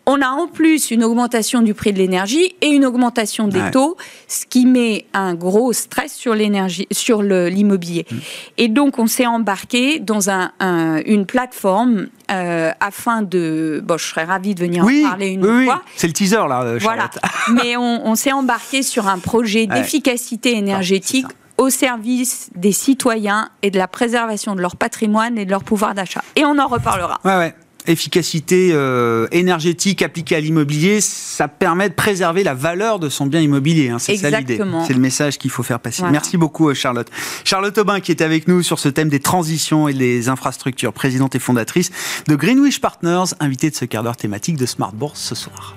On a en plus une augmentation du prix de l'énergie et une augmentation des Ouais. taux, ce qui met un gros stress sur l'énergie, sur l'immobilier. Mm. Et donc, on s'est embarqué dans un, un- une plateforme euh, afin de. Bon, je serais ravie de venir Oui, en parler une oui, oui. fois. c'est le teaser là, euh, Voilà. Mais on, on s'est embarqué sur un projet d'efficacité énergétique au service des citoyens et de la préservation de leur patrimoine et de leur pouvoir d'achat. Et on en reparlera. Ouais, ouais. Efficacité euh, énergétique appliquée à l'immobilier, ça permet de préserver la valeur de son bien immobilier. hein. C'est ça l'idée. Exactement. C'est le message qu'il faut faire passer. Voilà. Merci beaucoup, euh, Charlotte. Charlotte Aubin, qui est avec nous sur ce thème des transitions et des infrastructures, présidente et fondatrice de Greenwich Partners, invitée de ce quart d'heure thématique de Smart Bourse ce soir.